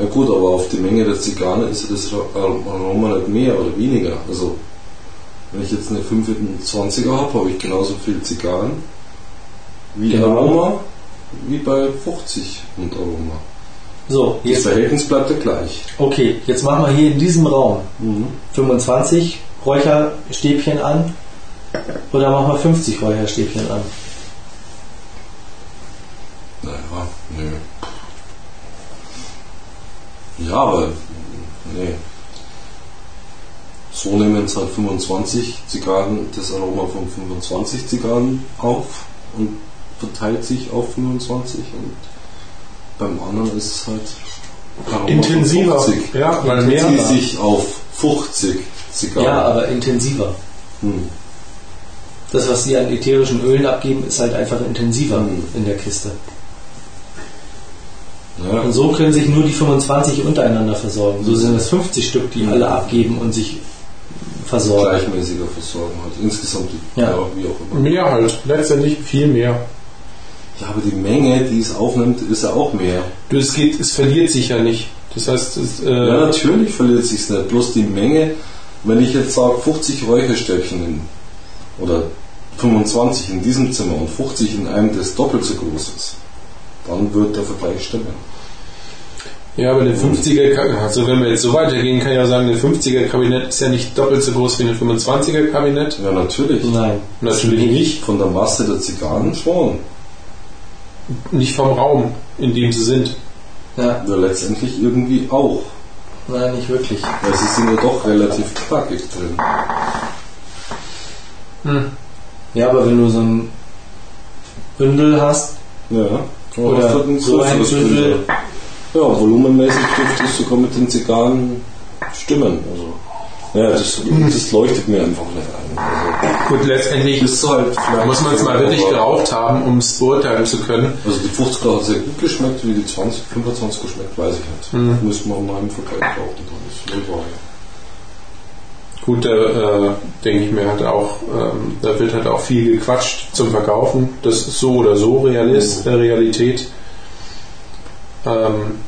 Ja gut, aber auf die Menge der Zigarren ist das Aroma nicht mehr oder weniger. Also wenn ich jetzt eine 25er habe, habe ich genauso viel Zigarren wie Genau. Aroma wie bei 50 und Aroma. so, Das jetzt, Verhältnis bleibt ja gleich. okay, jetzt machen wir hier in diesem Raum Mhm. 25 Räucherstäbchen an Oder mach mal 50 Räucherstäbchen an. Naja, nö. Ja, aber nee. So nehmen es halt 25 Zigarren das Aroma von 25 Zigarren auf und verteilt sich auf 25 und beim anderen ist es halt Aroma Intensiver. Von 50. Ja, weil mehr sich auf 50 Zigarren. Ja, aber intensiver. Hm. Das, was sie an ätherischen Ölen abgeben, ist halt einfach intensiver Mhm. in der Kiste. Ja. Und so können sich nur die 25 untereinander versorgen. So sind es 50 Stück, die alle abgeben und sich versorgen. gleichmäßiger versorgen hat. Insgesamt, Ja. ja. wie auch immer. Mehr halt. Letztendlich viel mehr. Ja, aber die Menge, die es aufnimmt, ist ja auch mehr. Du, es geht, es verliert sich ja nicht. Das heißt, es, äh, Ja, natürlich verliert sich's nicht. Bloß die Menge, wenn ich jetzt sage 50 Räucherstäbchen in, oder 25 in diesem Zimmer und 50 in einem, das doppelt so groß ist, dann wird der Vergleich stimmen. Ja, aber eine 50er, Ka- also wenn wir jetzt so weitergehen, kann ich auch sagen, eine 50er Kabinett ist ja nicht doppelt so groß wie eine 25er Kabinett. Ja, natürlich. Nein. Natürlich nicht. Von der Masse der Zigarren schon. Nicht vom Raum, in dem sie sind. Ja, Ja, letztendlich irgendwie auch. nein, nicht wirklich. Weil sie sind ja doch relativ knackig drin. Ja, aber wenn du so ein Bündel hast, Ja. Oder hast ein so ein Bündel. Bündel. Ja, volumenmäßig dürfte es sogar mit den Zigarren stimmen. Also, ja, das, das leuchtet mir einfach nicht ein. Also, Gut, letztendlich ist halt vielleicht muss man es mal wirklich geraucht haben, um es beurteilen zu können. Also die 50 hat sehr gut geschmeckt, wie die 20, 25 geschmeckt, weiß ich nicht. Müssen wir mal im Vergleich rauchen, dann ist Wahl. Gut, da äh, denke ich mir halt auch, ähm, da wird halt auch viel gequatscht zum Verkaufen. Das ist so oder so Realist, äh, Realität. Ähm,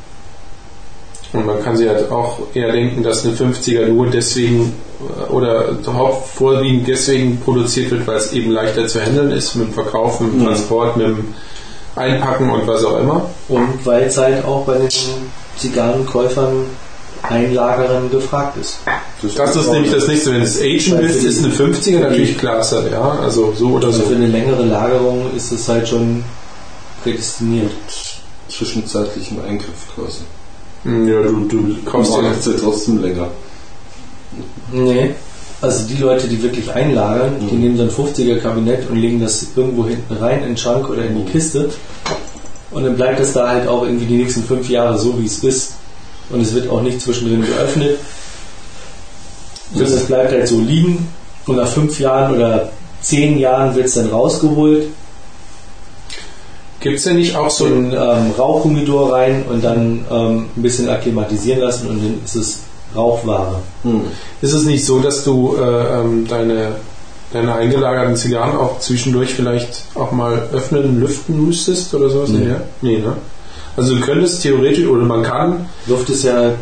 und man kann sich halt auch eher denken, dass eine 50er nur deswegen äh, oder vorwiegend deswegen produziert wird, weil es eben leichter zu handeln ist mit dem Verkauf, mit dem Mhm. Transport, mit dem Einpacken und was auch immer. und weil es halt auch bei den Zigarrenkäufern, Einlagerern gefragt ist. Das ist nämlich das nächste, wenn es agen willst, ist eine 50er natürlich klasse, ja, also so oder Also so. für eine längere Lagerung ist es halt schon prädestiniert. Zwischenzeitlichen Eingriff quasi. Ja, du, du macht ja trotzdem länger. Nee. Also die Leute, die wirklich einlagern, die Mhm. nehmen so ein 50er Kabinett und legen das irgendwo hinten rein in den Schrank oder in die Kiste. Und dann bleibt das da halt auch irgendwie die nächsten fünf Jahre so, wie es ist. Und es wird auch nicht zwischendrin geöffnet. Sondern es bleibt halt so liegen. Und nach fünf Jahren oder zehn Jahren wird es dann rausgeholt, Gibt es denn nicht auch so so ein. ein ähm, Rauchhumidor rein und dann ähm, ein bisschen akklimatisieren lassen und dann ist es Rauchware. Hm. Ist es nicht so, dass du äh, ähm, deine, deine eingelagerten Zigarren auch zwischendurch vielleicht auch mal öffnen, lüften müsstest oder sowas? Nee. Nee, ne? Also du könntest theoretisch oder man kann, Luft ist ja äh,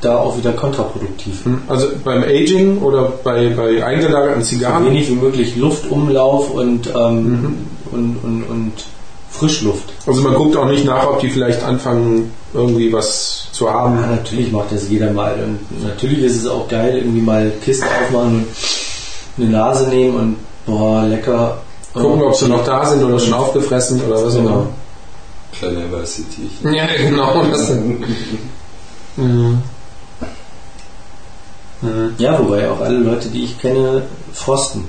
da auch wieder kontraproduktiv. hm, also beim Aging oder bei, bei eingelagerten so Zigarren, wenig wie möglich Luftumlauf und, ähm, und, und, und Frischluft. also man guckt auch nicht nach, ob die vielleicht anfangen, irgendwie was zu Ja, haben. natürlich macht das jeder mal. Und natürlich ist es auch geil, irgendwie mal Kiste aufmachen und eine Nase nehmen und boah, lecker. Gucken, ob sie noch da sind oder schon aufgefressen oder was auch Genau. immer. Kleine weiße Tierchen. Ja, genau. Das mhm. Mhm. Ja, wobei auch alle Leute, die ich kenne, frosten.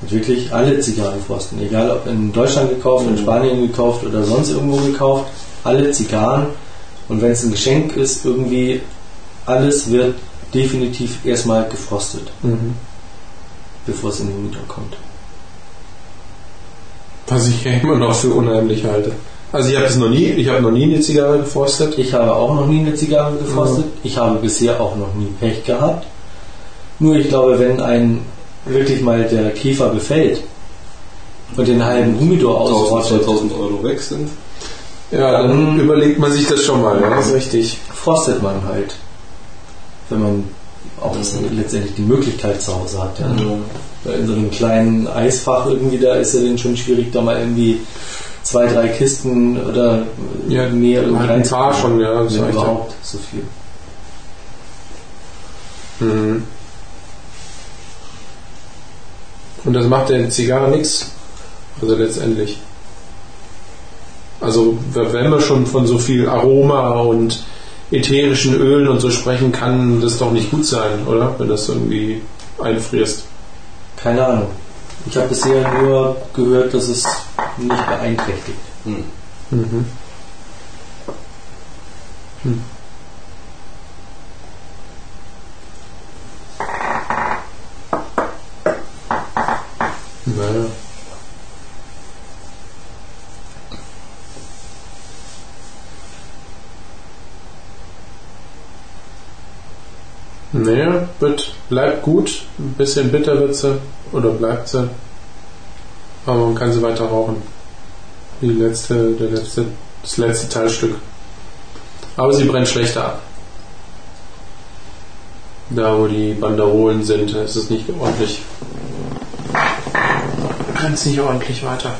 Und wirklich alle Zigarren frosten. Egal ob in Deutschland gekauft, in Spanien gekauft oder sonst irgendwo gekauft. Alle Zigarren. Und wenn es ein Geschenk ist, irgendwie alles wird definitiv erstmal gefrostet, Mhm. bevor es in den Mieter kommt. Was ich ja immer noch für unheimlich halte. Also ich habe es noch nie, ich habe noch nie eine Zigarre gefrostet. Ich habe auch noch nie eine Zigarre gefrostet. Ich habe bisher auch noch nie Pech gehabt. Nur ich glaube, wenn ein wirklich mal der Käfer befällt und den halben Humidor 1000, ausrottet, 2000 Euro weg sind. Ja, dann Mhm. überlegt man sich das schon mal, ja, das ist richtig. frostet man halt. Wenn man auch letztendlich die Möglichkeit zu Hause hat. Ja. Weil in so einem kleinen Eisfach irgendwie, da ist ja dann schon schwierig, da mal irgendwie zwei, drei Kisten oder Ja, mehr irgendwie halt ein paar schon, ja, das ja. überhaupt so viel. Mhm. Und das macht der Zigarre nichts. Also letztendlich. Also wenn wir schon von so viel Aroma und ätherischen Ölen und so sprechen, kann das doch nicht gut sein, oder? Wenn das irgendwie einfrierst. Keine Ahnung. Ich habe bisher nur gehört, dass es nicht beeinträchtigt. Hm. Mhm. Hm. Naja. Naja, wird, bleibt gut. Ein bisschen bitter wird sie. Oder bleibt sie. Aber man kann sie weiter rauchen. Die letzte, der letzte, das letzte Teilstück. Aber sie brennt schlechter ab. Da, wo die Banderolen sind, ist es nicht ordentlich. Brennt es nicht ordentlich weiter.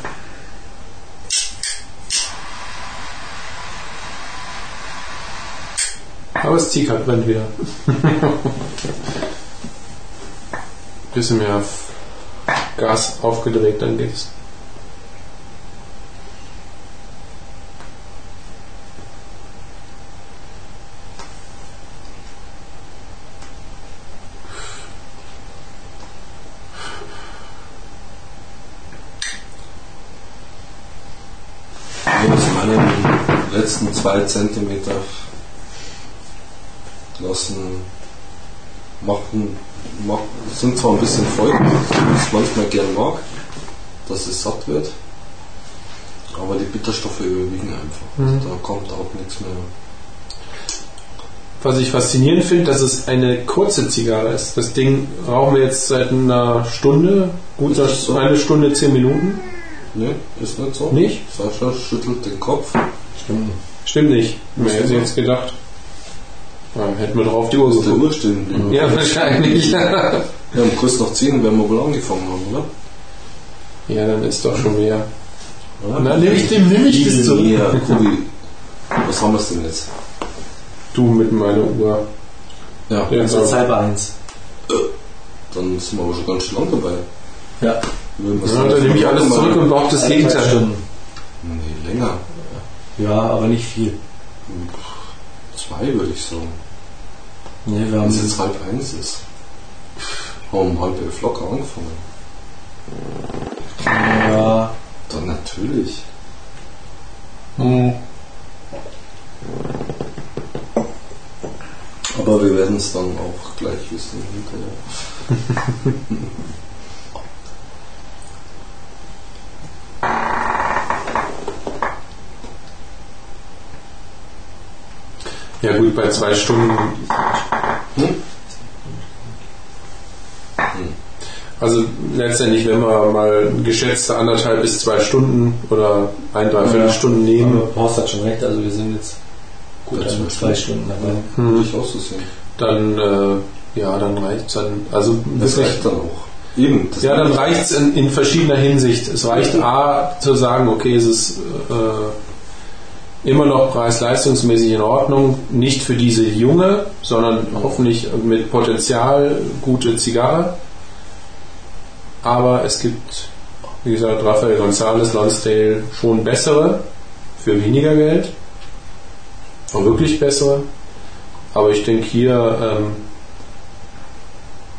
Aber das Ziehkart brennt wieder. Bisschen mehr Gas aufgedreht, dann geht's. Letzten zwei Zentimeter lassen machen, machen sind zwar ein bisschen so wie ich es manchmal gern mag, dass es satt wird, aber die Bitterstoffe überwiegen einfach. Mhm. Also da kommt auch nichts mehr. Was ich faszinierend finde, dass es eine kurze Zigarre ist. Das Ding rauchen wir jetzt seit einer Stunde, gut so? eine Stunde, zehn Minuten. Ne, ist nicht so. Nicht? Sascha schüttelt den Kopf. Stimmt nicht. Stimmt nicht. Wer hätte jetzt gedacht? Ja, hätten wir drauf die Uhr Ist geblieben. Ja, wahrscheinlich. ja, Ja, um kurz nach 10 werden wir wohl angefangen haben, oder? dann ist doch schon mehr. Ja? Na, nehme ich dem, nehme ich das zurück. Ja, Kubi. Was haben wir denn jetzt? Du mit meiner Uhr. Ja, Ja, Also jetzt halb eins. dann sind wir aber schon ganz schön lang dabei. Ja. Ja, dann nehme ich alles mal- zurück und behaupte das Gegenteil. Stunden. Nee, länger. Ja, aber nicht viel. Zwei würde ich sagen. Nee, wir Wenn haben es jetzt halb eins ist. Haben wir um halb elf locker angefangen. ja, Dann natürlich. hm, Aber wir werden es dann auch gleich wissen hinterher. Ja gut, bei zwei Stunden. Hm? Also letztendlich, wenn wir mal geschätzte anderthalb bis zwei Stunden oder ein, dreiviertel Ja. Stunden aber nehmen, Horst hat schon recht, also wir sind jetzt gut an zwei Stunden dabei. Würde hm, ich auch so sehen. dann äh, ja, dann reicht's dann. Also Das wirklich. reicht dann auch. Eben. Das Ja, dann meine ich. reicht es in, in verschiedener Hinsicht. Es reicht A zu sagen, okay, es ist äh, immer noch preis-leistungsmäßig in Ordnung, nicht für diese junge, sondern hoffentlich mit Potenzial gute Zigarre. Aber es gibt, wie gesagt, Rafael González, Lonsdale schon bessere für weniger Geld. Auch wirklich bessere. Aber ich denke hier, ähm,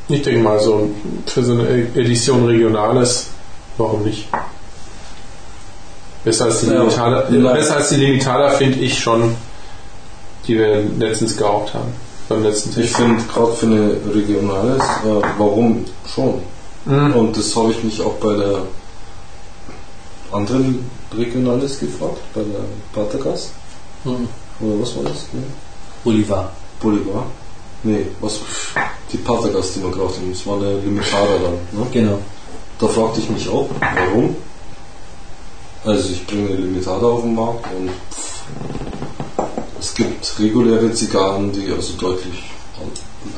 ich denke mal, so für so eine Edition Regionales, warum nicht? Besser als die Ja, Limitada, äh, nein. besser als die Limitada finde ich schon, die wir letztens geraucht haben. Beim letzten Ich Tisch. finde gerade für eine Regionales, äh, warum schon? Mhm. Und das habe ich mich auch bei der anderen Regionales gefragt, bei der Patergas. Hm. Oder was war das? Ne? Bolivar. Bolivar? Nee, was? Die Patergas, die wir geraucht haben. Das war eine Limitada dann. Ne? Genau. Da fragte ich mich auch, warum? Also ich bringe Limitada auf den Markt und es gibt reguläre Zigarren, die also deutlich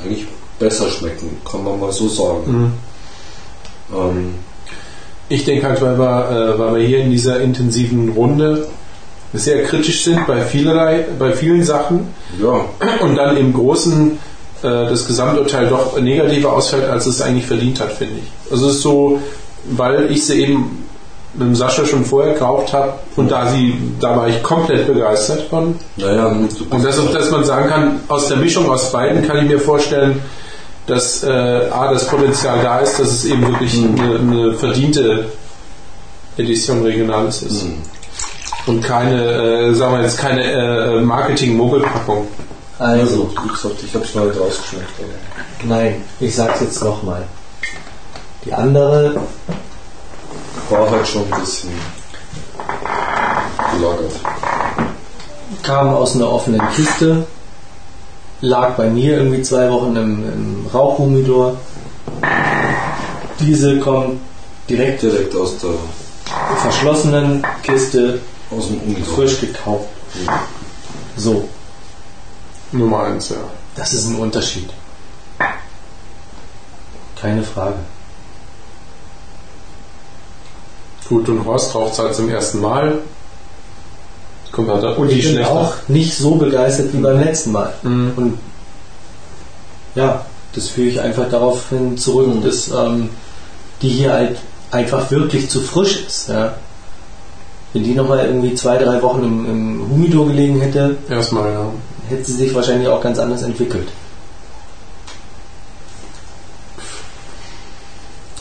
eigentlich besser schmecken, kann man mal so sagen. Mhm. Ähm, Ich denke halt, weil wir, äh, weil wir hier in dieser intensiven Runde sehr kritisch sind bei vielerlei, bei vielen Sachen ja, und dann im Großen äh, das Gesamturteil doch negativer ausfällt, als es eigentlich verdient hat, finde ich. Also es ist so, weil ich sie eben mit dem Sascha schon vorher geraucht habe und da sie, da war ich komplett begeistert von. Naja, und dass, dass man sagen kann, aus der Mischung aus beiden kann ich mir vorstellen, dass äh, A, das Potenzial da ist, dass es eben wirklich mhm. eine, eine, verdiente Edition Regionalis ist. Mhm. Und keine, äh, sagen wir jetzt, keine äh, Marketing-Mogelpackung. Also, ich habe es mal rausgeschmeckt. Nein, ich sag's jetzt nochmal. Die andere war halt schon ein bisschen gelagert. Kam aus einer offenen Kiste, lag bei mir irgendwie zwei Wochen im, im Rauchhumidor. Diese kommt direkt, direkt aus der verschlossenen Kiste aus dem Humidor. frisch gekauft. So. Nummer eins, ja. Das ist ein Unterschied. Keine Frage. Gut, und Horst raucht halt zum ersten Mal. Kommt halt und die ich bin auch nicht so begeistert wie beim letzten Mal. Mhm. Und ja, das führe ich einfach darauf hin zurück, mhm. dass ähm, die hier halt einfach wirklich zu frisch ist. Ja. Wenn die nochmal irgendwie zwei, drei Wochen im, im Humidor gelegen hätte, erstmal, ja. hätte sie sich wahrscheinlich auch ganz anders entwickelt.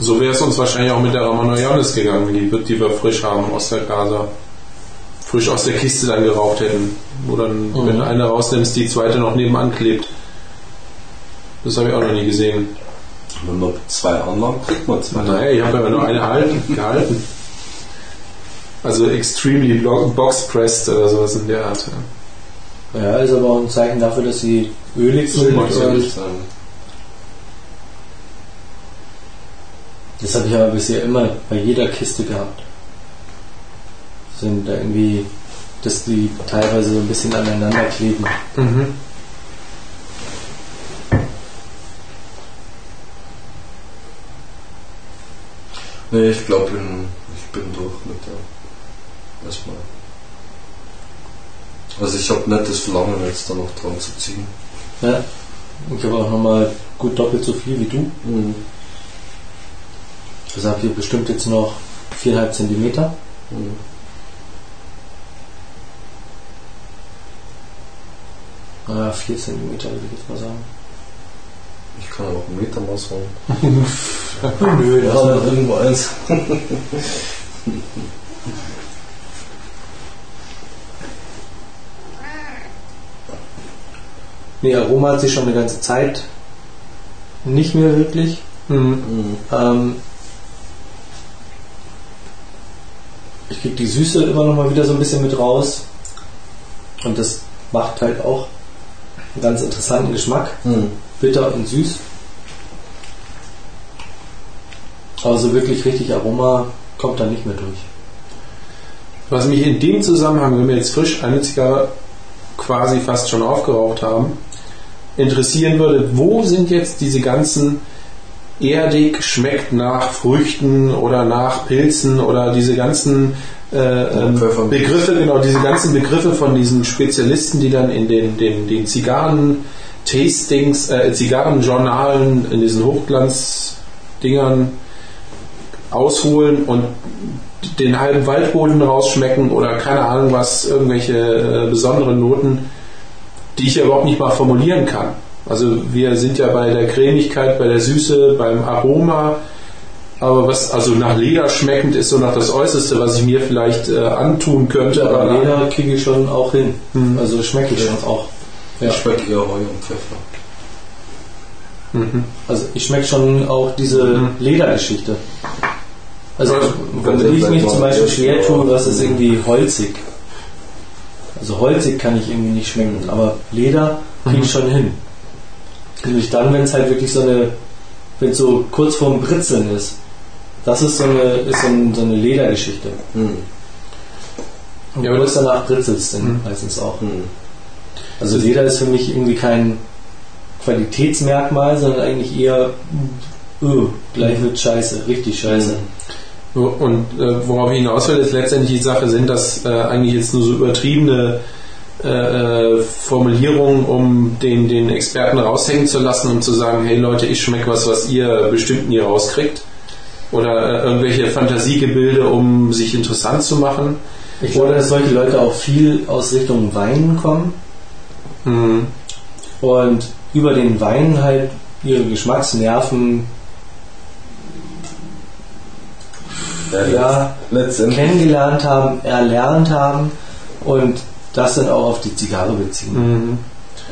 So wäre es uns wahrscheinlich auch mit der Ramanoyanis gegangen, die, die wir frisch haben aus der Casa. Frisch aus der Kiste dann geraucht hätten. Wo dann, mhm. wenn du eine rausnimmst, die zweite noch nebenan klebt. Das habe ich auch noch nie gesehen. Wenn man zwei Anlagen kriegt man zwei. Naja, ich habe ja nur eine halten, gehalten. Also extremely box pressed oder sowas in der Art. Ja, ja ist aber auch ein Zeichen dafür, dass sie ölig sind. Das habe ich aber bisher immer bei jeder Kiste gehabt. Sind da irgendwie, dass die teilweise so ein bisschen aneinander kleben. Mhm. Nee, ich glaube, ich bin durch mit der. Erstmal. Also ich habe nicht das Verlangen, jetzt da noch dran zu ziehen. Ja. Ich habe auch nochmal gut doppelt so viel wie du. Mhm. Ich habe hier bestimmt jetzt noch 4,5 cm. Mhm. Ah, 4 cm würde ich jetzt mal sagen. Ich kann auch einen Meter Maß haben. Nö, da haben wir irgendwo eins. nee, Aroma hat sich schon eine ganze Zeit nicht mehr wirklich. Mhm. Ähm, ich kriege die Süße immer noch mal wieder so ein bisschen mit raus. Und das macht halt auch einen ganz interessanten Geschmack. Mhm. Bitter und süß. Aber so wirklich richtig Aroma kommt da nicht mehr durch. Was mich in dem Zusammenhang, wenn wir jetzt frisch eine Zigarre quasi fast schon aufgeraucht haben, interessieren würde, wo sind jetzt diese ganzen erdig, schmeckt nach Früchten oder nach Pilzen oder diese ganzen äh, ähm, Begriffe, genau, diese ganzen Begriffe von diesen Spezialisten, die dann in den, den, den Zigarren Tastings, äh, Zigarrenjournalen, in diesen Hochglanzdingern ausholen und den halben Waldboden rausschmecken oder keine Ahnung was, irgendwelche äh, besonderen Noten, die ich ja überhaupt nicht mal formulieren kann. Also wir sind ja bei der Cremigkeit, bei der Süße, beim Aroma, aber was also nach Leder schmeckend ist so nach das Äußerste, was ich mir vielleicht äh, antun könnte. Aber Leder kriege ich schon auch hin. Mhm. Also schmecke ich schon auch. Ja. Ich schmecke eher Heu und Pfeffer. Mhm. Also ich schmecke schon auch diese mhm. Ledergeschichte. Also wenn ich mich zum Beispiel schwer tue, was ist irgendwie holzig. Also holzig kann ich irgendwie nicht schmecken, aber Leder kriege ich mhm. schon hin. Nämlich dann, wenn es halt wirklich so eine, wenn es so kurz vorm Britzeln ist. Das ist so eine, ist so, ein, so eine Ledergeschichte. Mhm. Und ja, kurz danach britzelt es dann mhm. meistens auch. Mhm. Also Leder ist für mich irgendwie kein Qualitätsmerkmal, sondern eigentlich eher, öh, gleich wird scheiße, richtig scheiße. Mhm. Und äh, worauf ich hinaus will, ist letztendlich die Sache sind, dass äh, eigentlich jetzt nur so übertriebene äh, Formulierungen, um den, den Experten raushängen zu lassen und zu sagen, hey Leute, ich schmecke was, was ihr bestimmt nie rauskriegt. oder äh, irgendwelche Fantasiegebilde, um sich interessant zu machen. Ich glaube, dass solche Leute auch viel aus Richtung Wein kommen Mhm. und über den Wein halt ihre Geschmacksnerven ja, letztendlich. kennengelernt haben, erlernt haben und das dann auch auf die Zigarre beziehen. Mhm.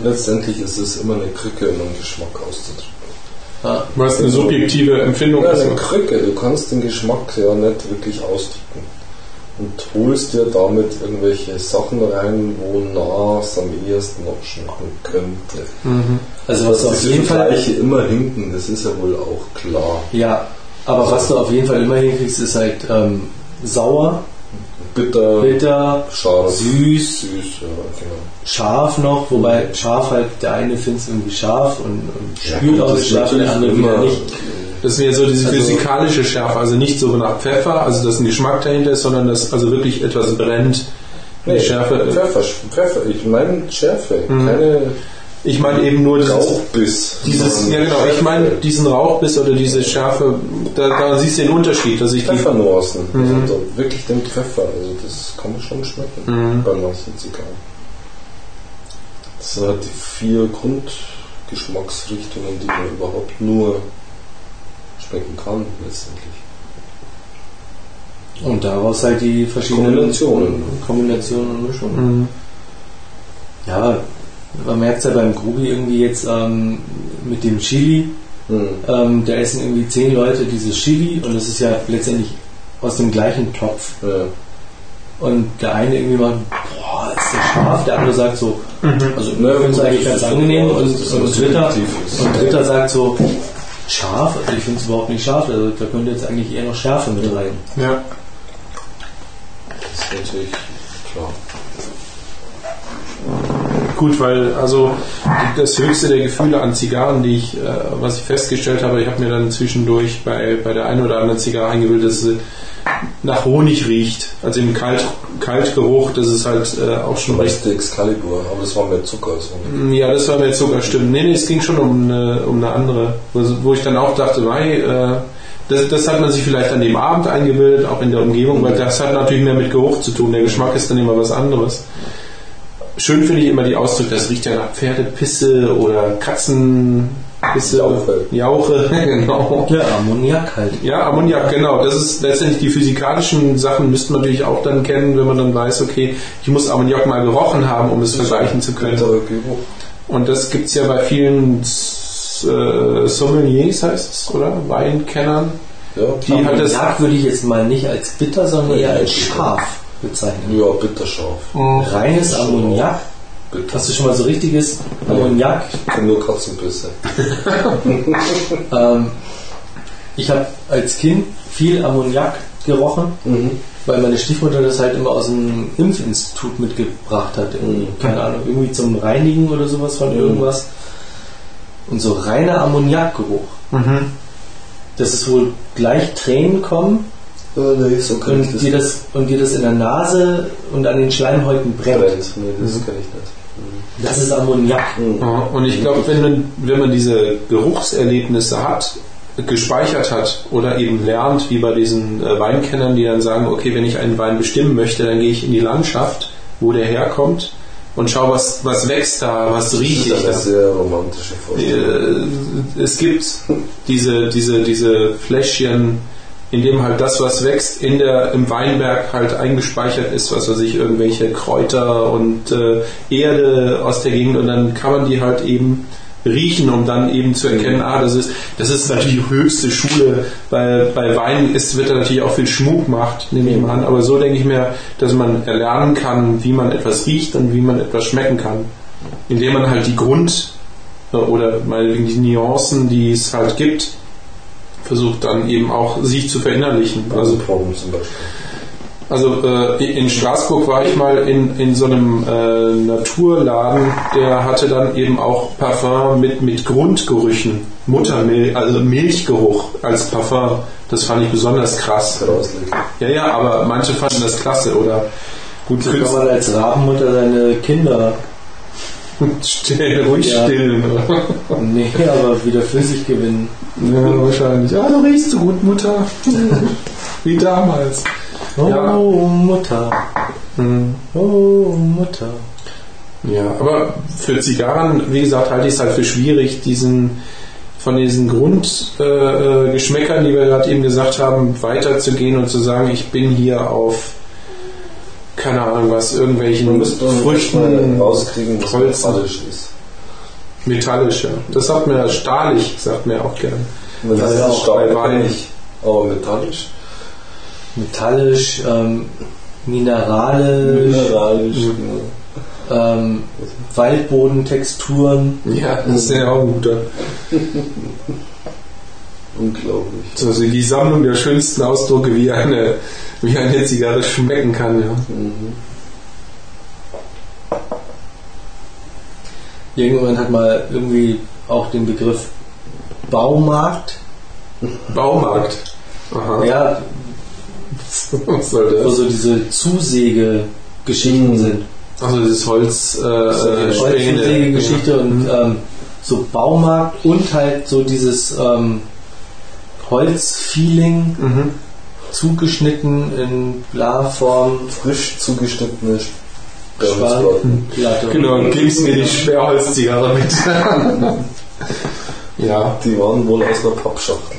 Letztendlich ist es immer eine Krücke, um einen Geschmack auszudrücken. Ja. Was eine subjektive Empfindung Ja, ist. eine Krücke. Du kannst den Geschmack ja nicht wirklich ausdrücken. Und holst dir damit irgendwelche Sachen rein, wonach es am ehesten noch schmecken könnte. Mhm. Also was du auf jeden Fall immer hinken, das ist ja wohl auch klar. Ja, aber was du auf jeden Fall immer hinkriegst, ist halt ähm, sauer, Bitter, bitter, scharf, süß, süß, ja, genau. scharf noch, wobei scharf halt, der eine findet es irgendwie scharf und, und spürt gut, auch das das ist Scharfe, der andere wieder nicht. Das wäre so diese Also- physikalische Schärfe, also nicht so nach Pfeffer, also dass ein Geschmack dahinter ist, sondern dass also wirklich etwas brennt. Nee, Schärfe. Pfeffer, Pfeffer, ich meine Schärfe, Mhm. keine Ich meine eben nur dieses, Rauchbiss. dieses ja genau, ich meine diesen Rauchbiss oder diese Schärfe, da, da siehst du den Unterschied, dass ich die Pfeffernuancen. Mhm. Also wirklich den Pfeffer, also das kann man schon schmecken Mhm. bei manchen Zigarren. Das sind halt die vier Grundgeschmacksrichtungen, die man überhaupt nur schmecken kann, letztendlich. Und daraus halt die verschiedenen Kombinationen. Kombinationen und Mischungen. Mhm. Ja, man merkt es ja beim Grubi irgendwie jetzt ähm, mit dem Chili. Mhm. Ähm, da essen irgendwie zehn Leute dieses Chili und es ist ja letztendlich aus dem gleichen Topf. Ja. Und der eine irgendwie macht, boah, ist der scharf, der andere sagt so, also Na, ich finde es eigentlich das ganz angenehm so, und, das und, so dritter, und dritter sagt so, scharf, also ich finde es überhaupt nicht scharf, also da könnte jetzt eigentlich eher noch Schärfe mit rein. Ja. Das ist natürlich klar. Gut, weil also das höchste der Gefühle an Zigarren, die ich, äh, was ich festgestellt habe, ich habe mir dann zwischendurch bei, bei der einen oder anderen Zigarre eingebildet, dass sie nach Honig riecht. Also im Kalt, Kaltgeruch, das ist halt äh, auch schon recht. Excalibur, aber das war mehr Zucker. Also Ja, das war jetzt sogar stimmt. Nee, nee, es ging schon um eine, um eine andere, wo, ich dann auch dachte, mei, äh, das, das hat man sich vielleicht an dem Abend eingebildet, auch in der Umgebung, weil das hat natürlich mehr mit Geruch zu tun. Der Geschmack ist dann immer was anderes. Schön finde ich immer die Ausdrücke, das riecht ja nach Pferdepisse oder Katzenpisse. Jauche. Jauche, genau. Ja, Ammoniak halt. Ja, Ammoniak, genau. Das ist letztendlich die physikalischen Sachen müsste man natürlich auch dann kennen, wenn man dann weiß, okay, ich muss Ammoniak mal gerochen haben, um es vergleichen zu können. Und das gibt es ja bei vielen äh, Sommeliers, heißt es, oder? Weinkennern. Ja, Die hat das. Ammoniak würde ich jetzt mal nicht als bitter, sondern eher als scharf bezeichnen. ja bitterscharf. Reines Ammoniak. Bitter. Hast du schon mal so richtiges Ammoniak? Ich kenne nur Katzenbisse. Ähm, ich habe als Kind viel Ammoniak gerochen, Mhm. weil meine Stiefmutter das halt immer aus dem Impfinstitut mitgebracht hat. Mhm. Keine Ahnung, irgendwie zum Reinigen oder sowas von irgendwas. Und so reiner Ammoniakgeruch. Mhm. Dass es wohl gleich Tränen kommen Nee, so kann ich und das dir, das, und dir das in der Nase und an den Schleimhäuten brennt. Nee, das kenne ich nicht. Das ist Ammoniak. Ja, und ich glaube, wenn man, wenn man diese Geruchserlebnisse hat, gespeichert hat oder eben lernt, wie bei diesen äh, Weinkennern, die dann sagen, okay, wenn ich einen Wein bestimmen möchte, dann gehe ich in die Landschaft, wo der herkommt und schaue, was, was wächst da, was rieche Das ich ist eine da. sehr romantische Vorstellung. Äh, es gibt diese, diese, diese Fläschchen, in dem halt das, was wächst, in der, im Weinberg halt eingespeichert ist, was weiß ich, irgendwelche Kräuter und äh, Erde aus der Gegend und dann kann man die halt eben riechen, um dann eben zu erkennen, ah, das ist, das ist natürlich die höchste Schule, weil bei Wein ist, wird da natürlich auch viel Schmuck gemacht, nehme ich mal an, aber so denke ich mir, dass man erlernen kann, wie man etwas riecht und wie man etwas schmecken kann, indem man halt die Grund- oder meinetwegen die Nuancen, die es halt gibt, versucht dann eben auch sich zu verinnerlichen. Also Proben zum Beispiel. also äh, in Straßburg war ich mal in, in so einem äh, Naturladen, der hatte dann eben auch Parfum mit, mit Grundgerüchen, Muttermilch, also Milchgeruch als Parfum. Das fand ich besonders krass. Ja, ja, aber manche fanden das klasse oder gut kann man als Rabenmutter seine Kinder Still, ruhig Ja. stillen. Nee, aber wieder flüssig gewinnen. Ja, wahrscheinlich. Ah, du riechst so gut, Mutter. Wie damals. Oh, Ja. Mutter. Hm. Oh, Mutter. Ja, aber für Zigarren, wie gesagt, halte ich es halt für schwierig, diesen von diesen Grundgeschmäckern, äh, Geschmäckern, die wir gerade eben gesagt haben, weiterzugehen und zu sagen, ich bin hier auf keine Ahnung was, irgendwelchen Man müsste mal Früchten rauskriegen, was Holzen. metallisch ist. metallisch, ja. Das sagt mir stahlig, sagt mir auch gern. Das ist auch nicht. Aber metallisch. Metallisch, ähm, mineralisch, Mineralisch. Mhm. ähm, Waldbodentexturen. Ja, das ist ja auch ein guter. Unglaublich. Also die Sammlung der schönsten Ausdrucke, wie eine, wie eine Zigarre schmecken kann, ja. Mhm. Irgendjemand hat mal irgendwie auch den Begriff Baumarkt. Baumarkt. Aha. Ja, Was soll wo das? so diese Zusäge-Geschichten Mhm. sind. Also dieses Holz, äh, äh, Holz- Späne. Zusäge-Geschichte und ähm, so Baumarkt und halt so dieses ähm, Holzfeeling Mhm. zugeschnitten in Bla-Form. Frisch zugeschnittene. Platte. Genau, und gibst mir die Schwerholzzigarre mit. ja, Die waren wohl aus einer Pappschachtel.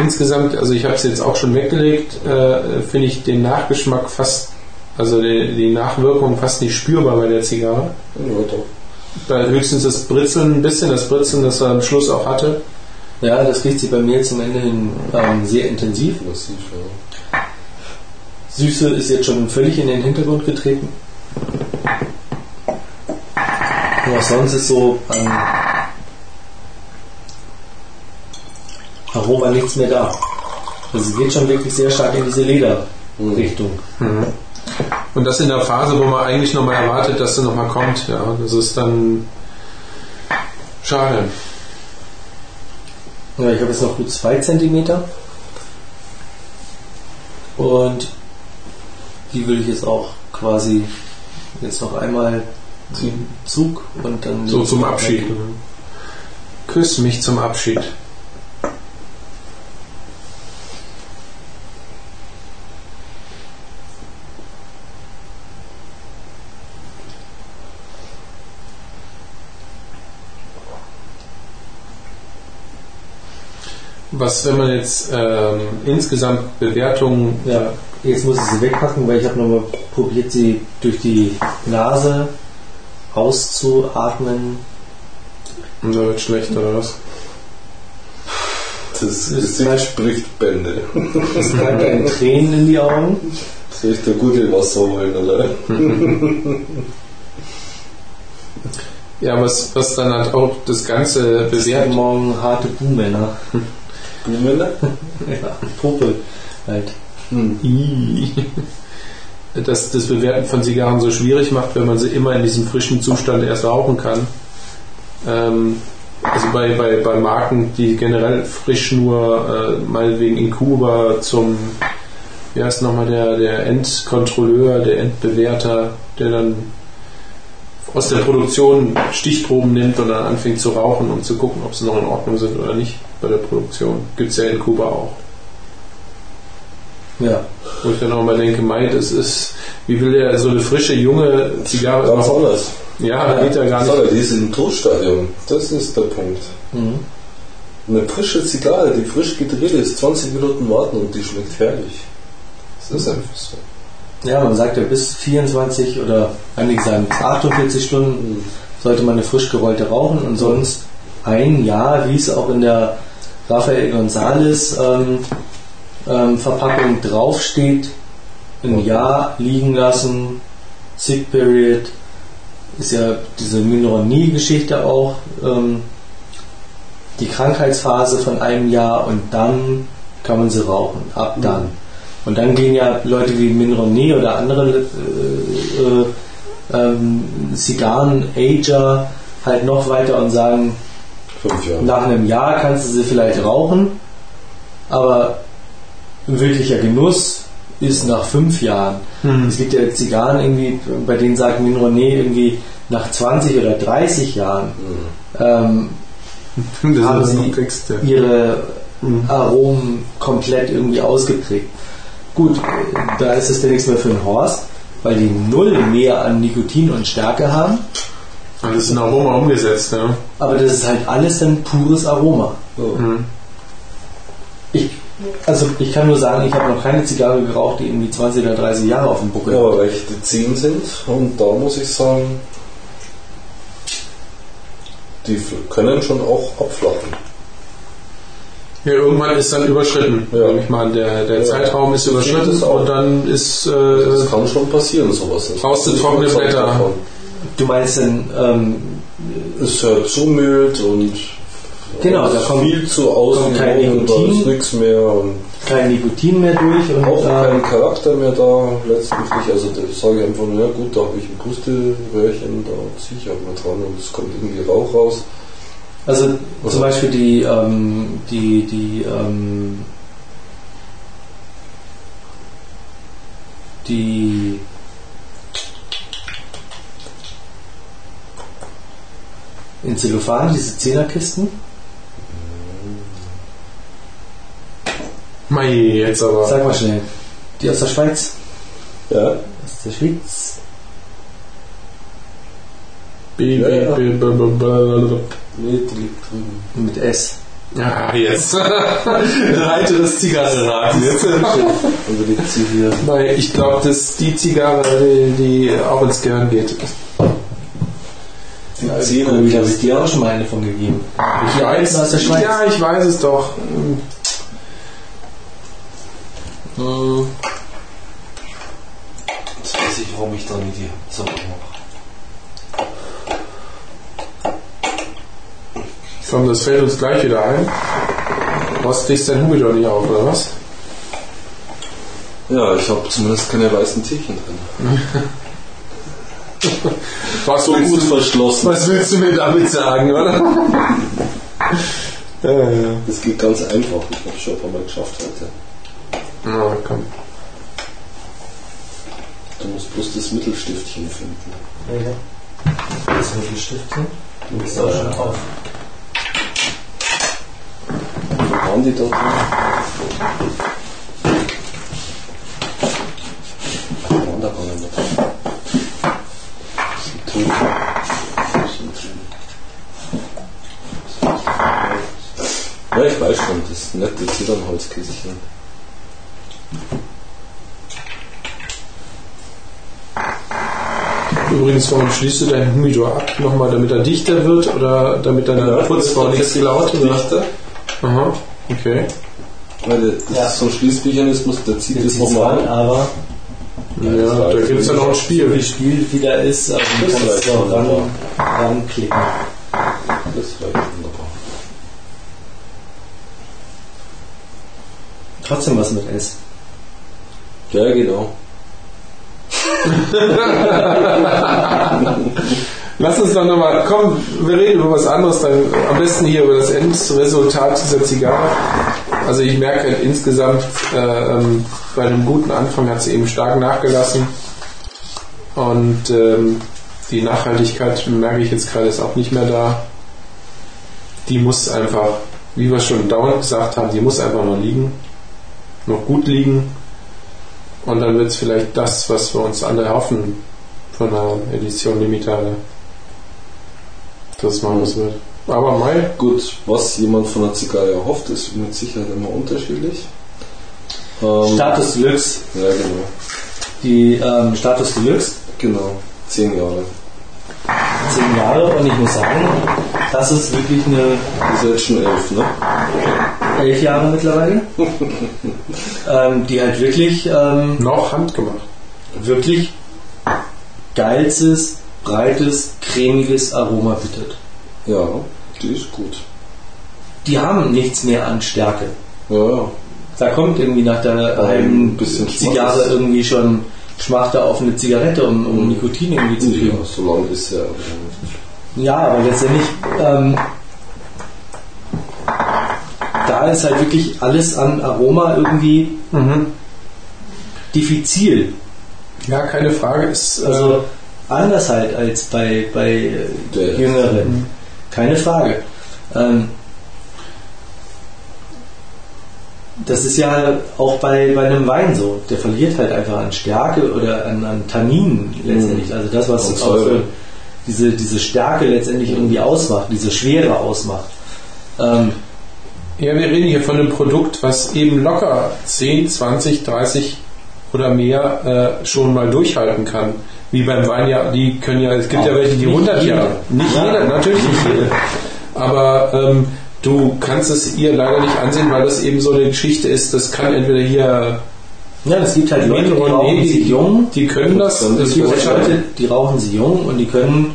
insgesamt, also ich habe es jetzt auch schon weggelegt, äh, finde ich den Nachgeschmack fast, also die, die Nachwirkung fast nicht spürbar bei der Zigarre. Ja, doch. Bei höchstens das Britzeln ein bisschen, das Britzeln, das er am Schluss auch hatte. Ja, das riecht sich bei mir zum Ende hin ähm, sehr intensiv. Ja. Süße ist jetzt schon völlig in den Hintergrund getreten. Und auch sonst ist so an Aroma nichts mehr da. Also es geht schon wirklich sehr stark in diese Lederrichtung. Und das in der Phase, wo man eigentlich nochmal erwartet, dass sie nochmal kommt. Ja, das ist dann schade. Ja, ich habe jetzt noch gut zwei Zentimeter. Und die will ich jetzt auch quasi jetzt noch einmal zum Zug und dann So zum Abschied. Küss mich zum Abschied. Was, wenn man jetzt ähm, insgesamt Bewertungen Ja, jetzt muss ich sie wegpacken, weil ich habe nochmal probiert, sie durch die Nase auszuatmen. Und da wird schlecht oder was? Das Das Gesicht spricht Bände. Es bleibt ein Tränen in die Augen. Soll ich der gute Wasser holen, oder? Ja, was, was dann halt auch das Ganze bewertet. morgen harte Buhmänner. Buhmänner? ja, Puppe halt. Ih. dass das Bewerten von Zigarren so schwierig macht, wenn man sie immer in diesem frischen Zustand erst rauchen kann. Ähm, also bei, bei, bei Marken, die generell frisch nur, äh, meinetwegen in Kuba zum, wie heißt nochmal der, der Endkontrolleur, der Endbewerter, der dann aus der Produktion Stichproben nimmt und dann anfängt zu rauchen, um zu gucken, ob sie noch in Ordnung sind oder nicht bei der Produktion. Gibt es ja in Kuba auch. Ja. Wo ich dann auch mal denke, mei, das ist, wie will der so eine frische, junge Zigarre Ganz noch- anders. Ja, geht ja gar Sorry, nicht. die ist im Todstadium. Das ist der Punkt. Mhm. Eine frische Zigarre, die frisch gedreht ist, 20 Minuten warten und die schmeckt herrlich. Das ist einfach so. Ja, man sagt ja bis 24 oder einige sagen bis 48 Stunden sollte man eine frisch gerollte rauchen und sonst ein Jahr, wie es auch in der Rafael González ähm, ähm, Verpackung draufsteht, ein Jahr liegen lassen, Sick Period, ist ja diese Minornie-Geschichte auch, ähm, die Krankheitsphase von einem Jahr und dann kann man sie rauchen, ab dann. Und dann gehen ja Leute wie Minroné oder andere äh, äh, ähm, Zigarren-Ager halt noch weiter und sagen, Fünf Jahre. nach einem Jahr kannst du sie vielleicht rauchen, aber ein wirklicher Genuss ist nach fünf Jahren. Mhm. Es gibt ja Zigarren irgendwie, bei denen sagt nee, irgendwie nach 20 oder 30 Jahren ähm, Das haben sie Komplexste. ihre Mhm. Aromen komplett irgendwie ausgeprägt. Gut, da ist es dann nichts mehr für einen Horst, weil die null mehr an Nikotin und Stärke haben, Und das ist in Aroma umgesetzt, ja. aber das ist halt alles dann pures Aroma. Mhm. Ich, also ich kann nur sagen, ich habe noch keine Zigarre geraucht, die irgendwie 20 oder 30 Jahre auf dem Buckel Ja, hat. aber rechte 10 sind und da muss ich sagen, die können schon auch abflachen. Ja, irgendwann ist dann überschritten. Ja. Ich meine, der, der Ja. Zeitraum ist Das überschritten ist auch- und dann ist Das äh, kann schon passieren, sowas. Das Brauchst du bin ich trockene Blätter? davon. Du meinst denn, ähm, Es hört zumüllt und Genau, da kommt- viel zu außen kein und da Nikotin. nichts mehr und kein Nikotin mehr durch und auch kein Charakter mehr da letztendlich. Also da sage ich einfach nur, ja gut, da habe ich ein Pusteröhrchen, da ziehe ich auch mal dran und es kommt irgendwie Rauch raus. also Also- zum Beispiel die, ähm, die, die, ähm, die in Zellophan, diese Zehnerkisten, Mei, jetzt aber. sag mal schnell, die aus der Schweiz, Ja, aus der Schweiz, B, B. B, B, B, B, nee, die liegt drüben. mit S. Ja, jetzt. Weiteres Zigarrenraten. Jetzt. Also sie hier. Nein, ich glaube, dass die Zigarre, die, die auch ins Gehirn geht. Die Gut, Zehner, da habe ich dir auch schon mal eine von gegeben. Ich alten aus der Schweiz. Ja, ich weiß es doch. Hm, Jetzt weiß ich, warum ich da nicht die Hauptsache mache. Komm, das fällt uns gleich wieder ein. Hast dich dein Humidor nicht auf, oder was? Ja, ich habe zumindest keine weißen Tierchen drin. Was So gut du, verschlossen. was willst du mir damit sagen, oder? ja, ja. Das geht ganz einfach. Ich habe schon ein paar Mal geschafft heute. Na, komm. Du musst bloß das Mittelstiftchen finden. Das Mittelstiftchen. Du bist auch schon drauf. Wo waren die da drin? Ach, die waren da gar nicht mehr drin. Die sind drüben. Die sind drüben. Ja, ich weiß schon, das nette Ziternholzkistchen. Übrigens, warum schließt du deinen Humidor ab? Nochmal, damit er dichter wird oder damit deine Putzfrau nichts klaut? Dichter. Aha, okay. Weil das Ja. ist so ein Schließmechanismus, der zieht das nochmal an. aber Ja, da gibt es ja noch ein wie Spiel. viel Spiel wieder ist, also Das kannst reicht noch ran, ranklicken. Das reicht wunderbar. Trotzdem was mit S. Ja, genau. Lass uns doch nochmal, komm, wir reden über was anderes, dann am besten hier über das Endresultat dieser Zigarre. Also ich merke insgesamt, äh, ähm, bei einem guten Anfang hat sie eben stark nachgelassen und ähm, die Nachhaltigkeit merke ich jetzt gerade ist auch nicht mehr da. Die muss einfach, wie wir schon dauernd gesagt haben, die muss einfach noch liegen, noch gut liegen und dann wird es vielleicht das, was wir uns alle hoffen von einer Edition Limitada. Dass es mal was wird. Aber Mai, Gut, was jemand von einer Zigarre erhofft, ist mit Sicherheit immer unterschiedlich. Ähm, Status Deluxe. Ja, genau. Die ähm, Status Deluxe, Genau. Zehn Jahre. 10 Jahre und ich muss sagen, das ist wirklich eine Das ist jetzt schon elf, ne? elf Jahre mittlerweile, ähm, die halt wirklich, ähm, noch handgemacht. wirklich geilstes, breites, cremiges Aroma bietet. Ja, die ist gut. Die haben nichts mehr an Stärke. Ja, ja. Da kommt irgendwie nach der ein halben bisschen Zigarre Schmackes. irgendwie schon Schmachter auf eine Zigarette, um, um Nikotin irgendwie zu kriegen. ja so lange ist ja. Ja, aber letztendlich, ähm, da ist halt wirklich alles an Aroma irgendwie Mhm. diffizil. Ja, keine Frage. Ist, äh, Also anders halt als bei, bei äh, Der- Jüngeren. Keine Frage. Ähm, das ist ja auch bei, bei einem Wein so. Der verliert halt einfach an Stärke oder an, an Tanninen letztendlich. Also das, was Und auch so diese, diese Stärke letztendlich irgendwie ausmacht, diese Schwere ausmacht. Ähm, Ja, wir reden hier von einem Produkt, was eben locker 10, 20, 30 oder mehr äh, schon mal durchhalten kann. Wie beim Wein ja, die können ja, es gibt ja Auch welche, die nicht 100 jede. Jahre. Nicht Ja. jeder, natürlich nicht jede. Aber ähm, du kannst es ihr leider nicht ansehen, weil das eben so eine Geschichte ist, das kann entweder hier ja, es gibt halt Leute, die rauchen nee, sie die- jung. die können das, das Es gibt halt. Leute, die rauchen sie jung und die können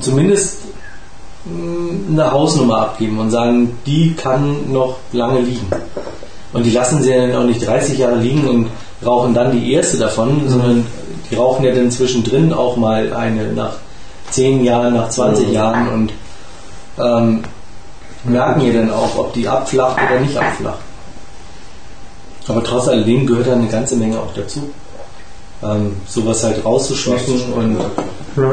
zumindest mh, eine Hausnummer abgeben und sagen, die kann noch lange liegen. Und die lassen sie dann auch nicht 30 Jahre liegen und rauchen dann die erste davon, sondern die rauchen ja dann zwischendrin auch mal eine nach 10 Jahren, nach 20 Mhm. Jahren und ähm, merken ja dann auch, ob die abflacht oder nicht abflacht. Aber trotz alledem gehört da eine ganze Menge auch dazu. Ähm, sowas halt rauszuschmecken und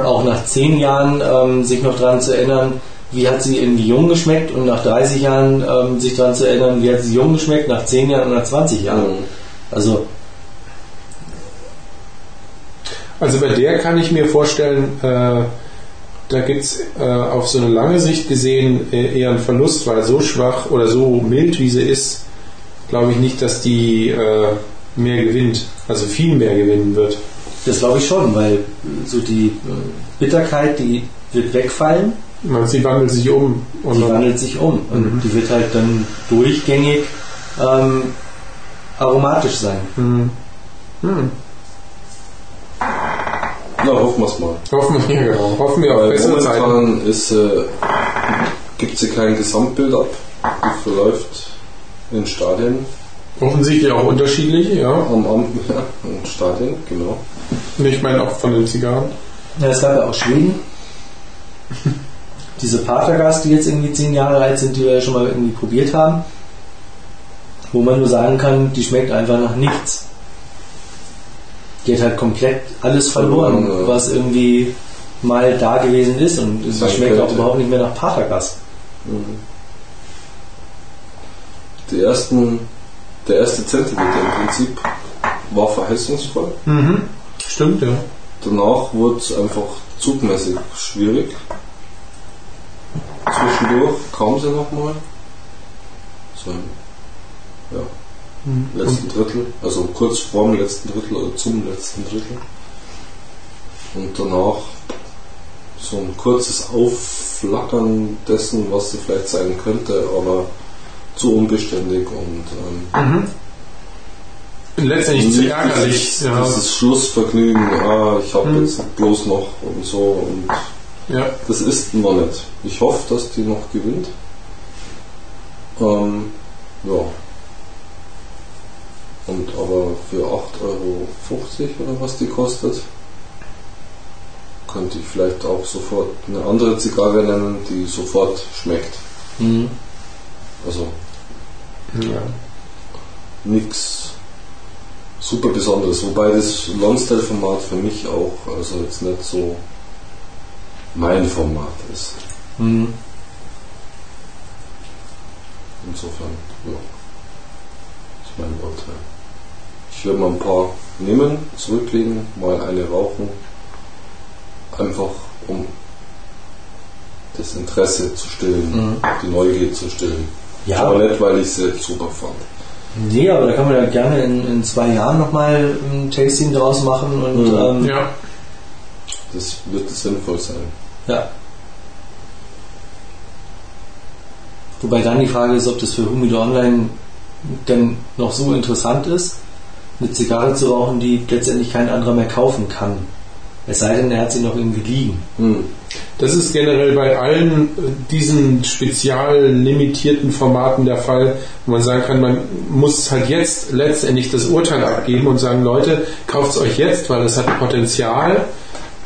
auch nach 10 Jahren ähm, sich noch daran zu erinnern, wie hat sie irgendwie jung geschmeckt und nach 30 Jahren ähm, sich daran zu erinnern, wie hat sie jung geschmeckt, nach 10 Jahren und nach 20 Jahren. Mhm. Also, Also bei der kann ich mir vorstellen, äh, da gibt es äh, auf so eine lange Sicht gesehen äh, eher einen Verlust, weil so schwach oder so mild wie sie ist, glaube ich nicht, dass die äh, mehr gewinnt, also viel mehr gewinnen wird. das glaube ich schon, weil so die äh, Bitterkeit, die wird wegfallen, Man, sie wandelt sich um und die dann, wandelt sich um und die wird halt dann durchgängig ähm, aromatisch sein. hm, hm, Na, hoffen wir es mal. hoffen wir, genau, hoffen wir auf bessere Zeiten. momentan ist, äh, gibt sie kein Gesamtbild ab. Die verläuft in Stadien. Offensichtlich auch unterschiedlich, ja. Am Abend, ja, in Stadien, genau. Ich meine auch von den Zigarren. Ja, es gab ja auch Schweden. Diese Patergas, die jetzt irgendwie zehn Jahre alt sind, die wir ja schon mal irgendwie probiert haben, wo man nur sagen kann, die schmeckt einfach nach nichts. Die hat halt komplett alles verloren, ja. was irgendwie mal da gewesen ist und Sein schmeckt auch könnte. überhaupt nicht mehr nach Patergas. Die ersten, der erste Zentimeter im Prinzip war verheißungsvoll. Mhm. Stimmt, ja. Danach wurde es einfach zugmäßig schwierig. Zwischendurch kam sie nochmal. So im ja, letzten Drittel, also kurz vor dem letzten Drittel oder zum letzten Drittel. Und danach so ein kurzes Aufflackern dessen, was sie vielleicht sein könnte, aber zu unbeständig und ähm, Letztendlich zu ärgerlich. Dieses, Ja. dieses Schlussvergnügen, ah, ich habe Mhm. jetzt bloß noch und so und ja. das ist noch nicht. Ich hoffe, dass die noch gewinnt. Ähm, ja. Und aber für 8,50 Euro oder was die kostet, könnte ich vielleicht auch sofort eine andere Zigarre nennen, die sofort schmeckt. Mhm. Also ja. nichts super Besonderes. Wobei das Lonsdale-Format für mich auch also jetzt nicht so mein Format ist. Mhm. Insofern, ja, ist mein Urteil. Ich werde mal ein paar nehmen, zurücklegen, mal eine rauchen, einfach um das Interesse zu stillen, Mhm. die Neugier zu stillen. Ja. Aber nicht, weil ich sie super fand. Nee, aber da kann man ja gerne in, in zwei Jahren nochmal ein Tasting draus machen und Mhm. ähm, ja. Das wird sinnvoll sein. Ja. Wobei dann die Frage ist, ob das für Humido Online denn noch so interessant ist, eine Zigarre zu rauchen, die letztendlich kein anderer mehr kaufen kann. Es sei denn, er hat sie noch irgendwie liegen. Hm. Das ist generell bei allen äh, diesen spezial limitierten Formaten der Fall, wo man sagen kann, man muss halt jetzt letztendlich das Urteil abgeben und sagen, Leute, kauft es euch jetzt, weil es hat Potenzial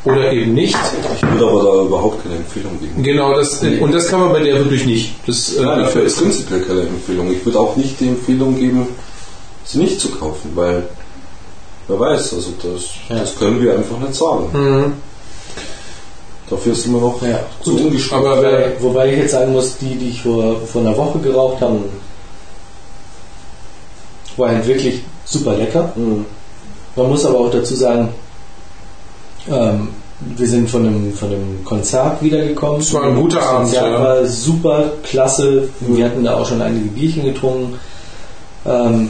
oder eben nicht. Ich würde aber da überhaupt keine Empfehlung geben. Genau, das, und das kann man bei der wirklich nicht. Das, äh, Nein, dafür ist prinzipiell keine Empfehlung. Ich würde auch nicht die Empfehlung geben, sie nicht zu kaufen, weil wer weiß, also das, Ja. das können wir einfach nicht sagen. Mhm. Dafür ist immer noch Ja, zu ungeschickt. Aber Wobei, ich jetzt sagen muss, die, die ich vor, vor einer Woche geraucht habe, war halt wirklich super lecker. Mhm. Man muss aber auch dazu sagen, ähm, wir sind von einem, von einem Konzert wiedergekommen. Es war ein guter das Abend, Konzert ja. war super, klasse. Wir hatten da auch schon einige Bierchen getrunken. Ähm,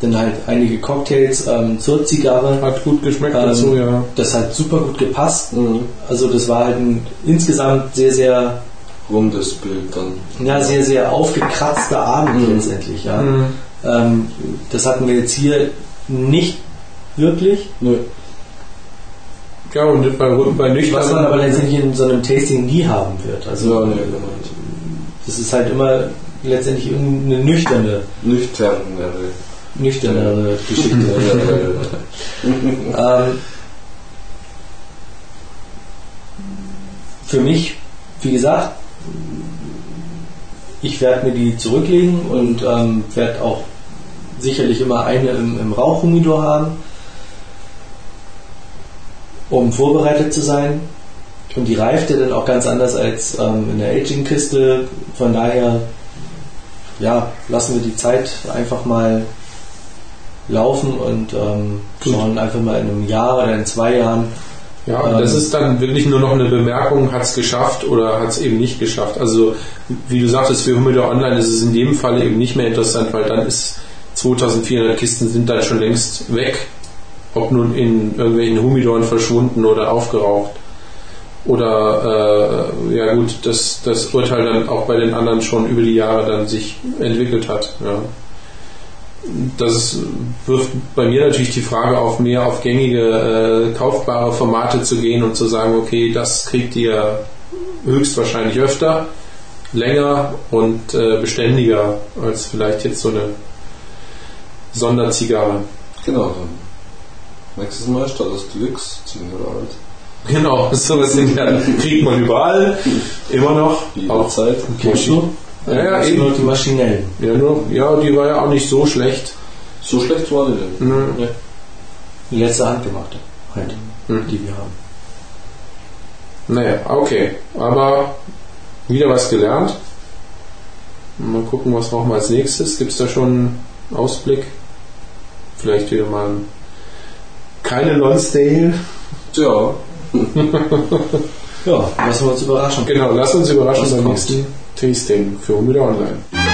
dann halt einige Cocktails ähm, zur Zigarre. Hat gut geschmeckt Ähm, dazu, ja. Das hat super gut gepasst. Mhm. Also das war halt ein insgesamt sehr, sehr, Rundes Bild dann. ja, sehr, sehr aufgekratzter Abend Mhm. letztendlich. Ja. Mhm. Ähm, das hatten wir jetzt hier nicht wirklich. Nö. Ja, und bei, bei nüchtern. Was man aber letztendlich in so einem Tasting nie haben wird. Also Ja, nee, genau. das ist halt immer letztendlich irgendeine nüchterne, Nüchternere. Nüchternere Geschichte. ähm, für mich, wie gesagt, ich werde mir die zurücklegen und ähm, werde auch sicherlich immer eine im, im Rauchhumidor haben, um vorbereitet zu sein. Und die reift ja dann auch ganz anders als ähm, in der Aging-Kiste. Von daher, ja, lassen wir die Zeit einfach mal laufen und ähm, schauen einfach mal in einem Jahr oder in zwei Jahren. Ja, und das Ähm, ist dann wirklich nur noch eine Bemerkung, hat es geschafft oder hat es eben nicht geschafft. Also, wie du sagtest, für Humidor Online ist es in dem Fall eben nicht mehr interessant, weil dann ist 2400 Kisten sind dann schon längst weg. Ob nun in irgendwelchen Humidoren verschwunden oder aufgeraucht. Oder, äh, ja gut, dass das Urteil dann auch bei den anderen schon über die Jahre dann sich entwickelt hat. Ja. Das wirft bei mir natürlich die Frage auf, mehr auf gängige, äh, kaufbare Formate zu gehen und zu sagen, okay, das kriegt ihr höchstwahrscheinlich öfter, länger und äh, beständiger als vielleicht jetzt so eine Sonderzigarre. Genau, dann. Nächstes Mal statt das Deluxe, 10 Jahre alt. Genau, sowas kriegt man überall, immer noch. Auch Jederzeit. Kennst du? Ja, ja, nur die maschinellen. Ja, nur, ja, die war ja auch nicht so schlecht. So schlecht war die denn. Nö. Die letzte handgemachte, halt, Hm. die wir haben. Naja, okay. Aber wieder was gelernt. Mal gucken, was brauchen wir als nächstes. Gibt es da schon einen Ausblick? Vielleicht wieder mal ein- keine Lonsdale. Tja, Ja, lassen wir uns überraschen. Genau, lass uns überraschen Was beim nächsten Tasting für Humida Online.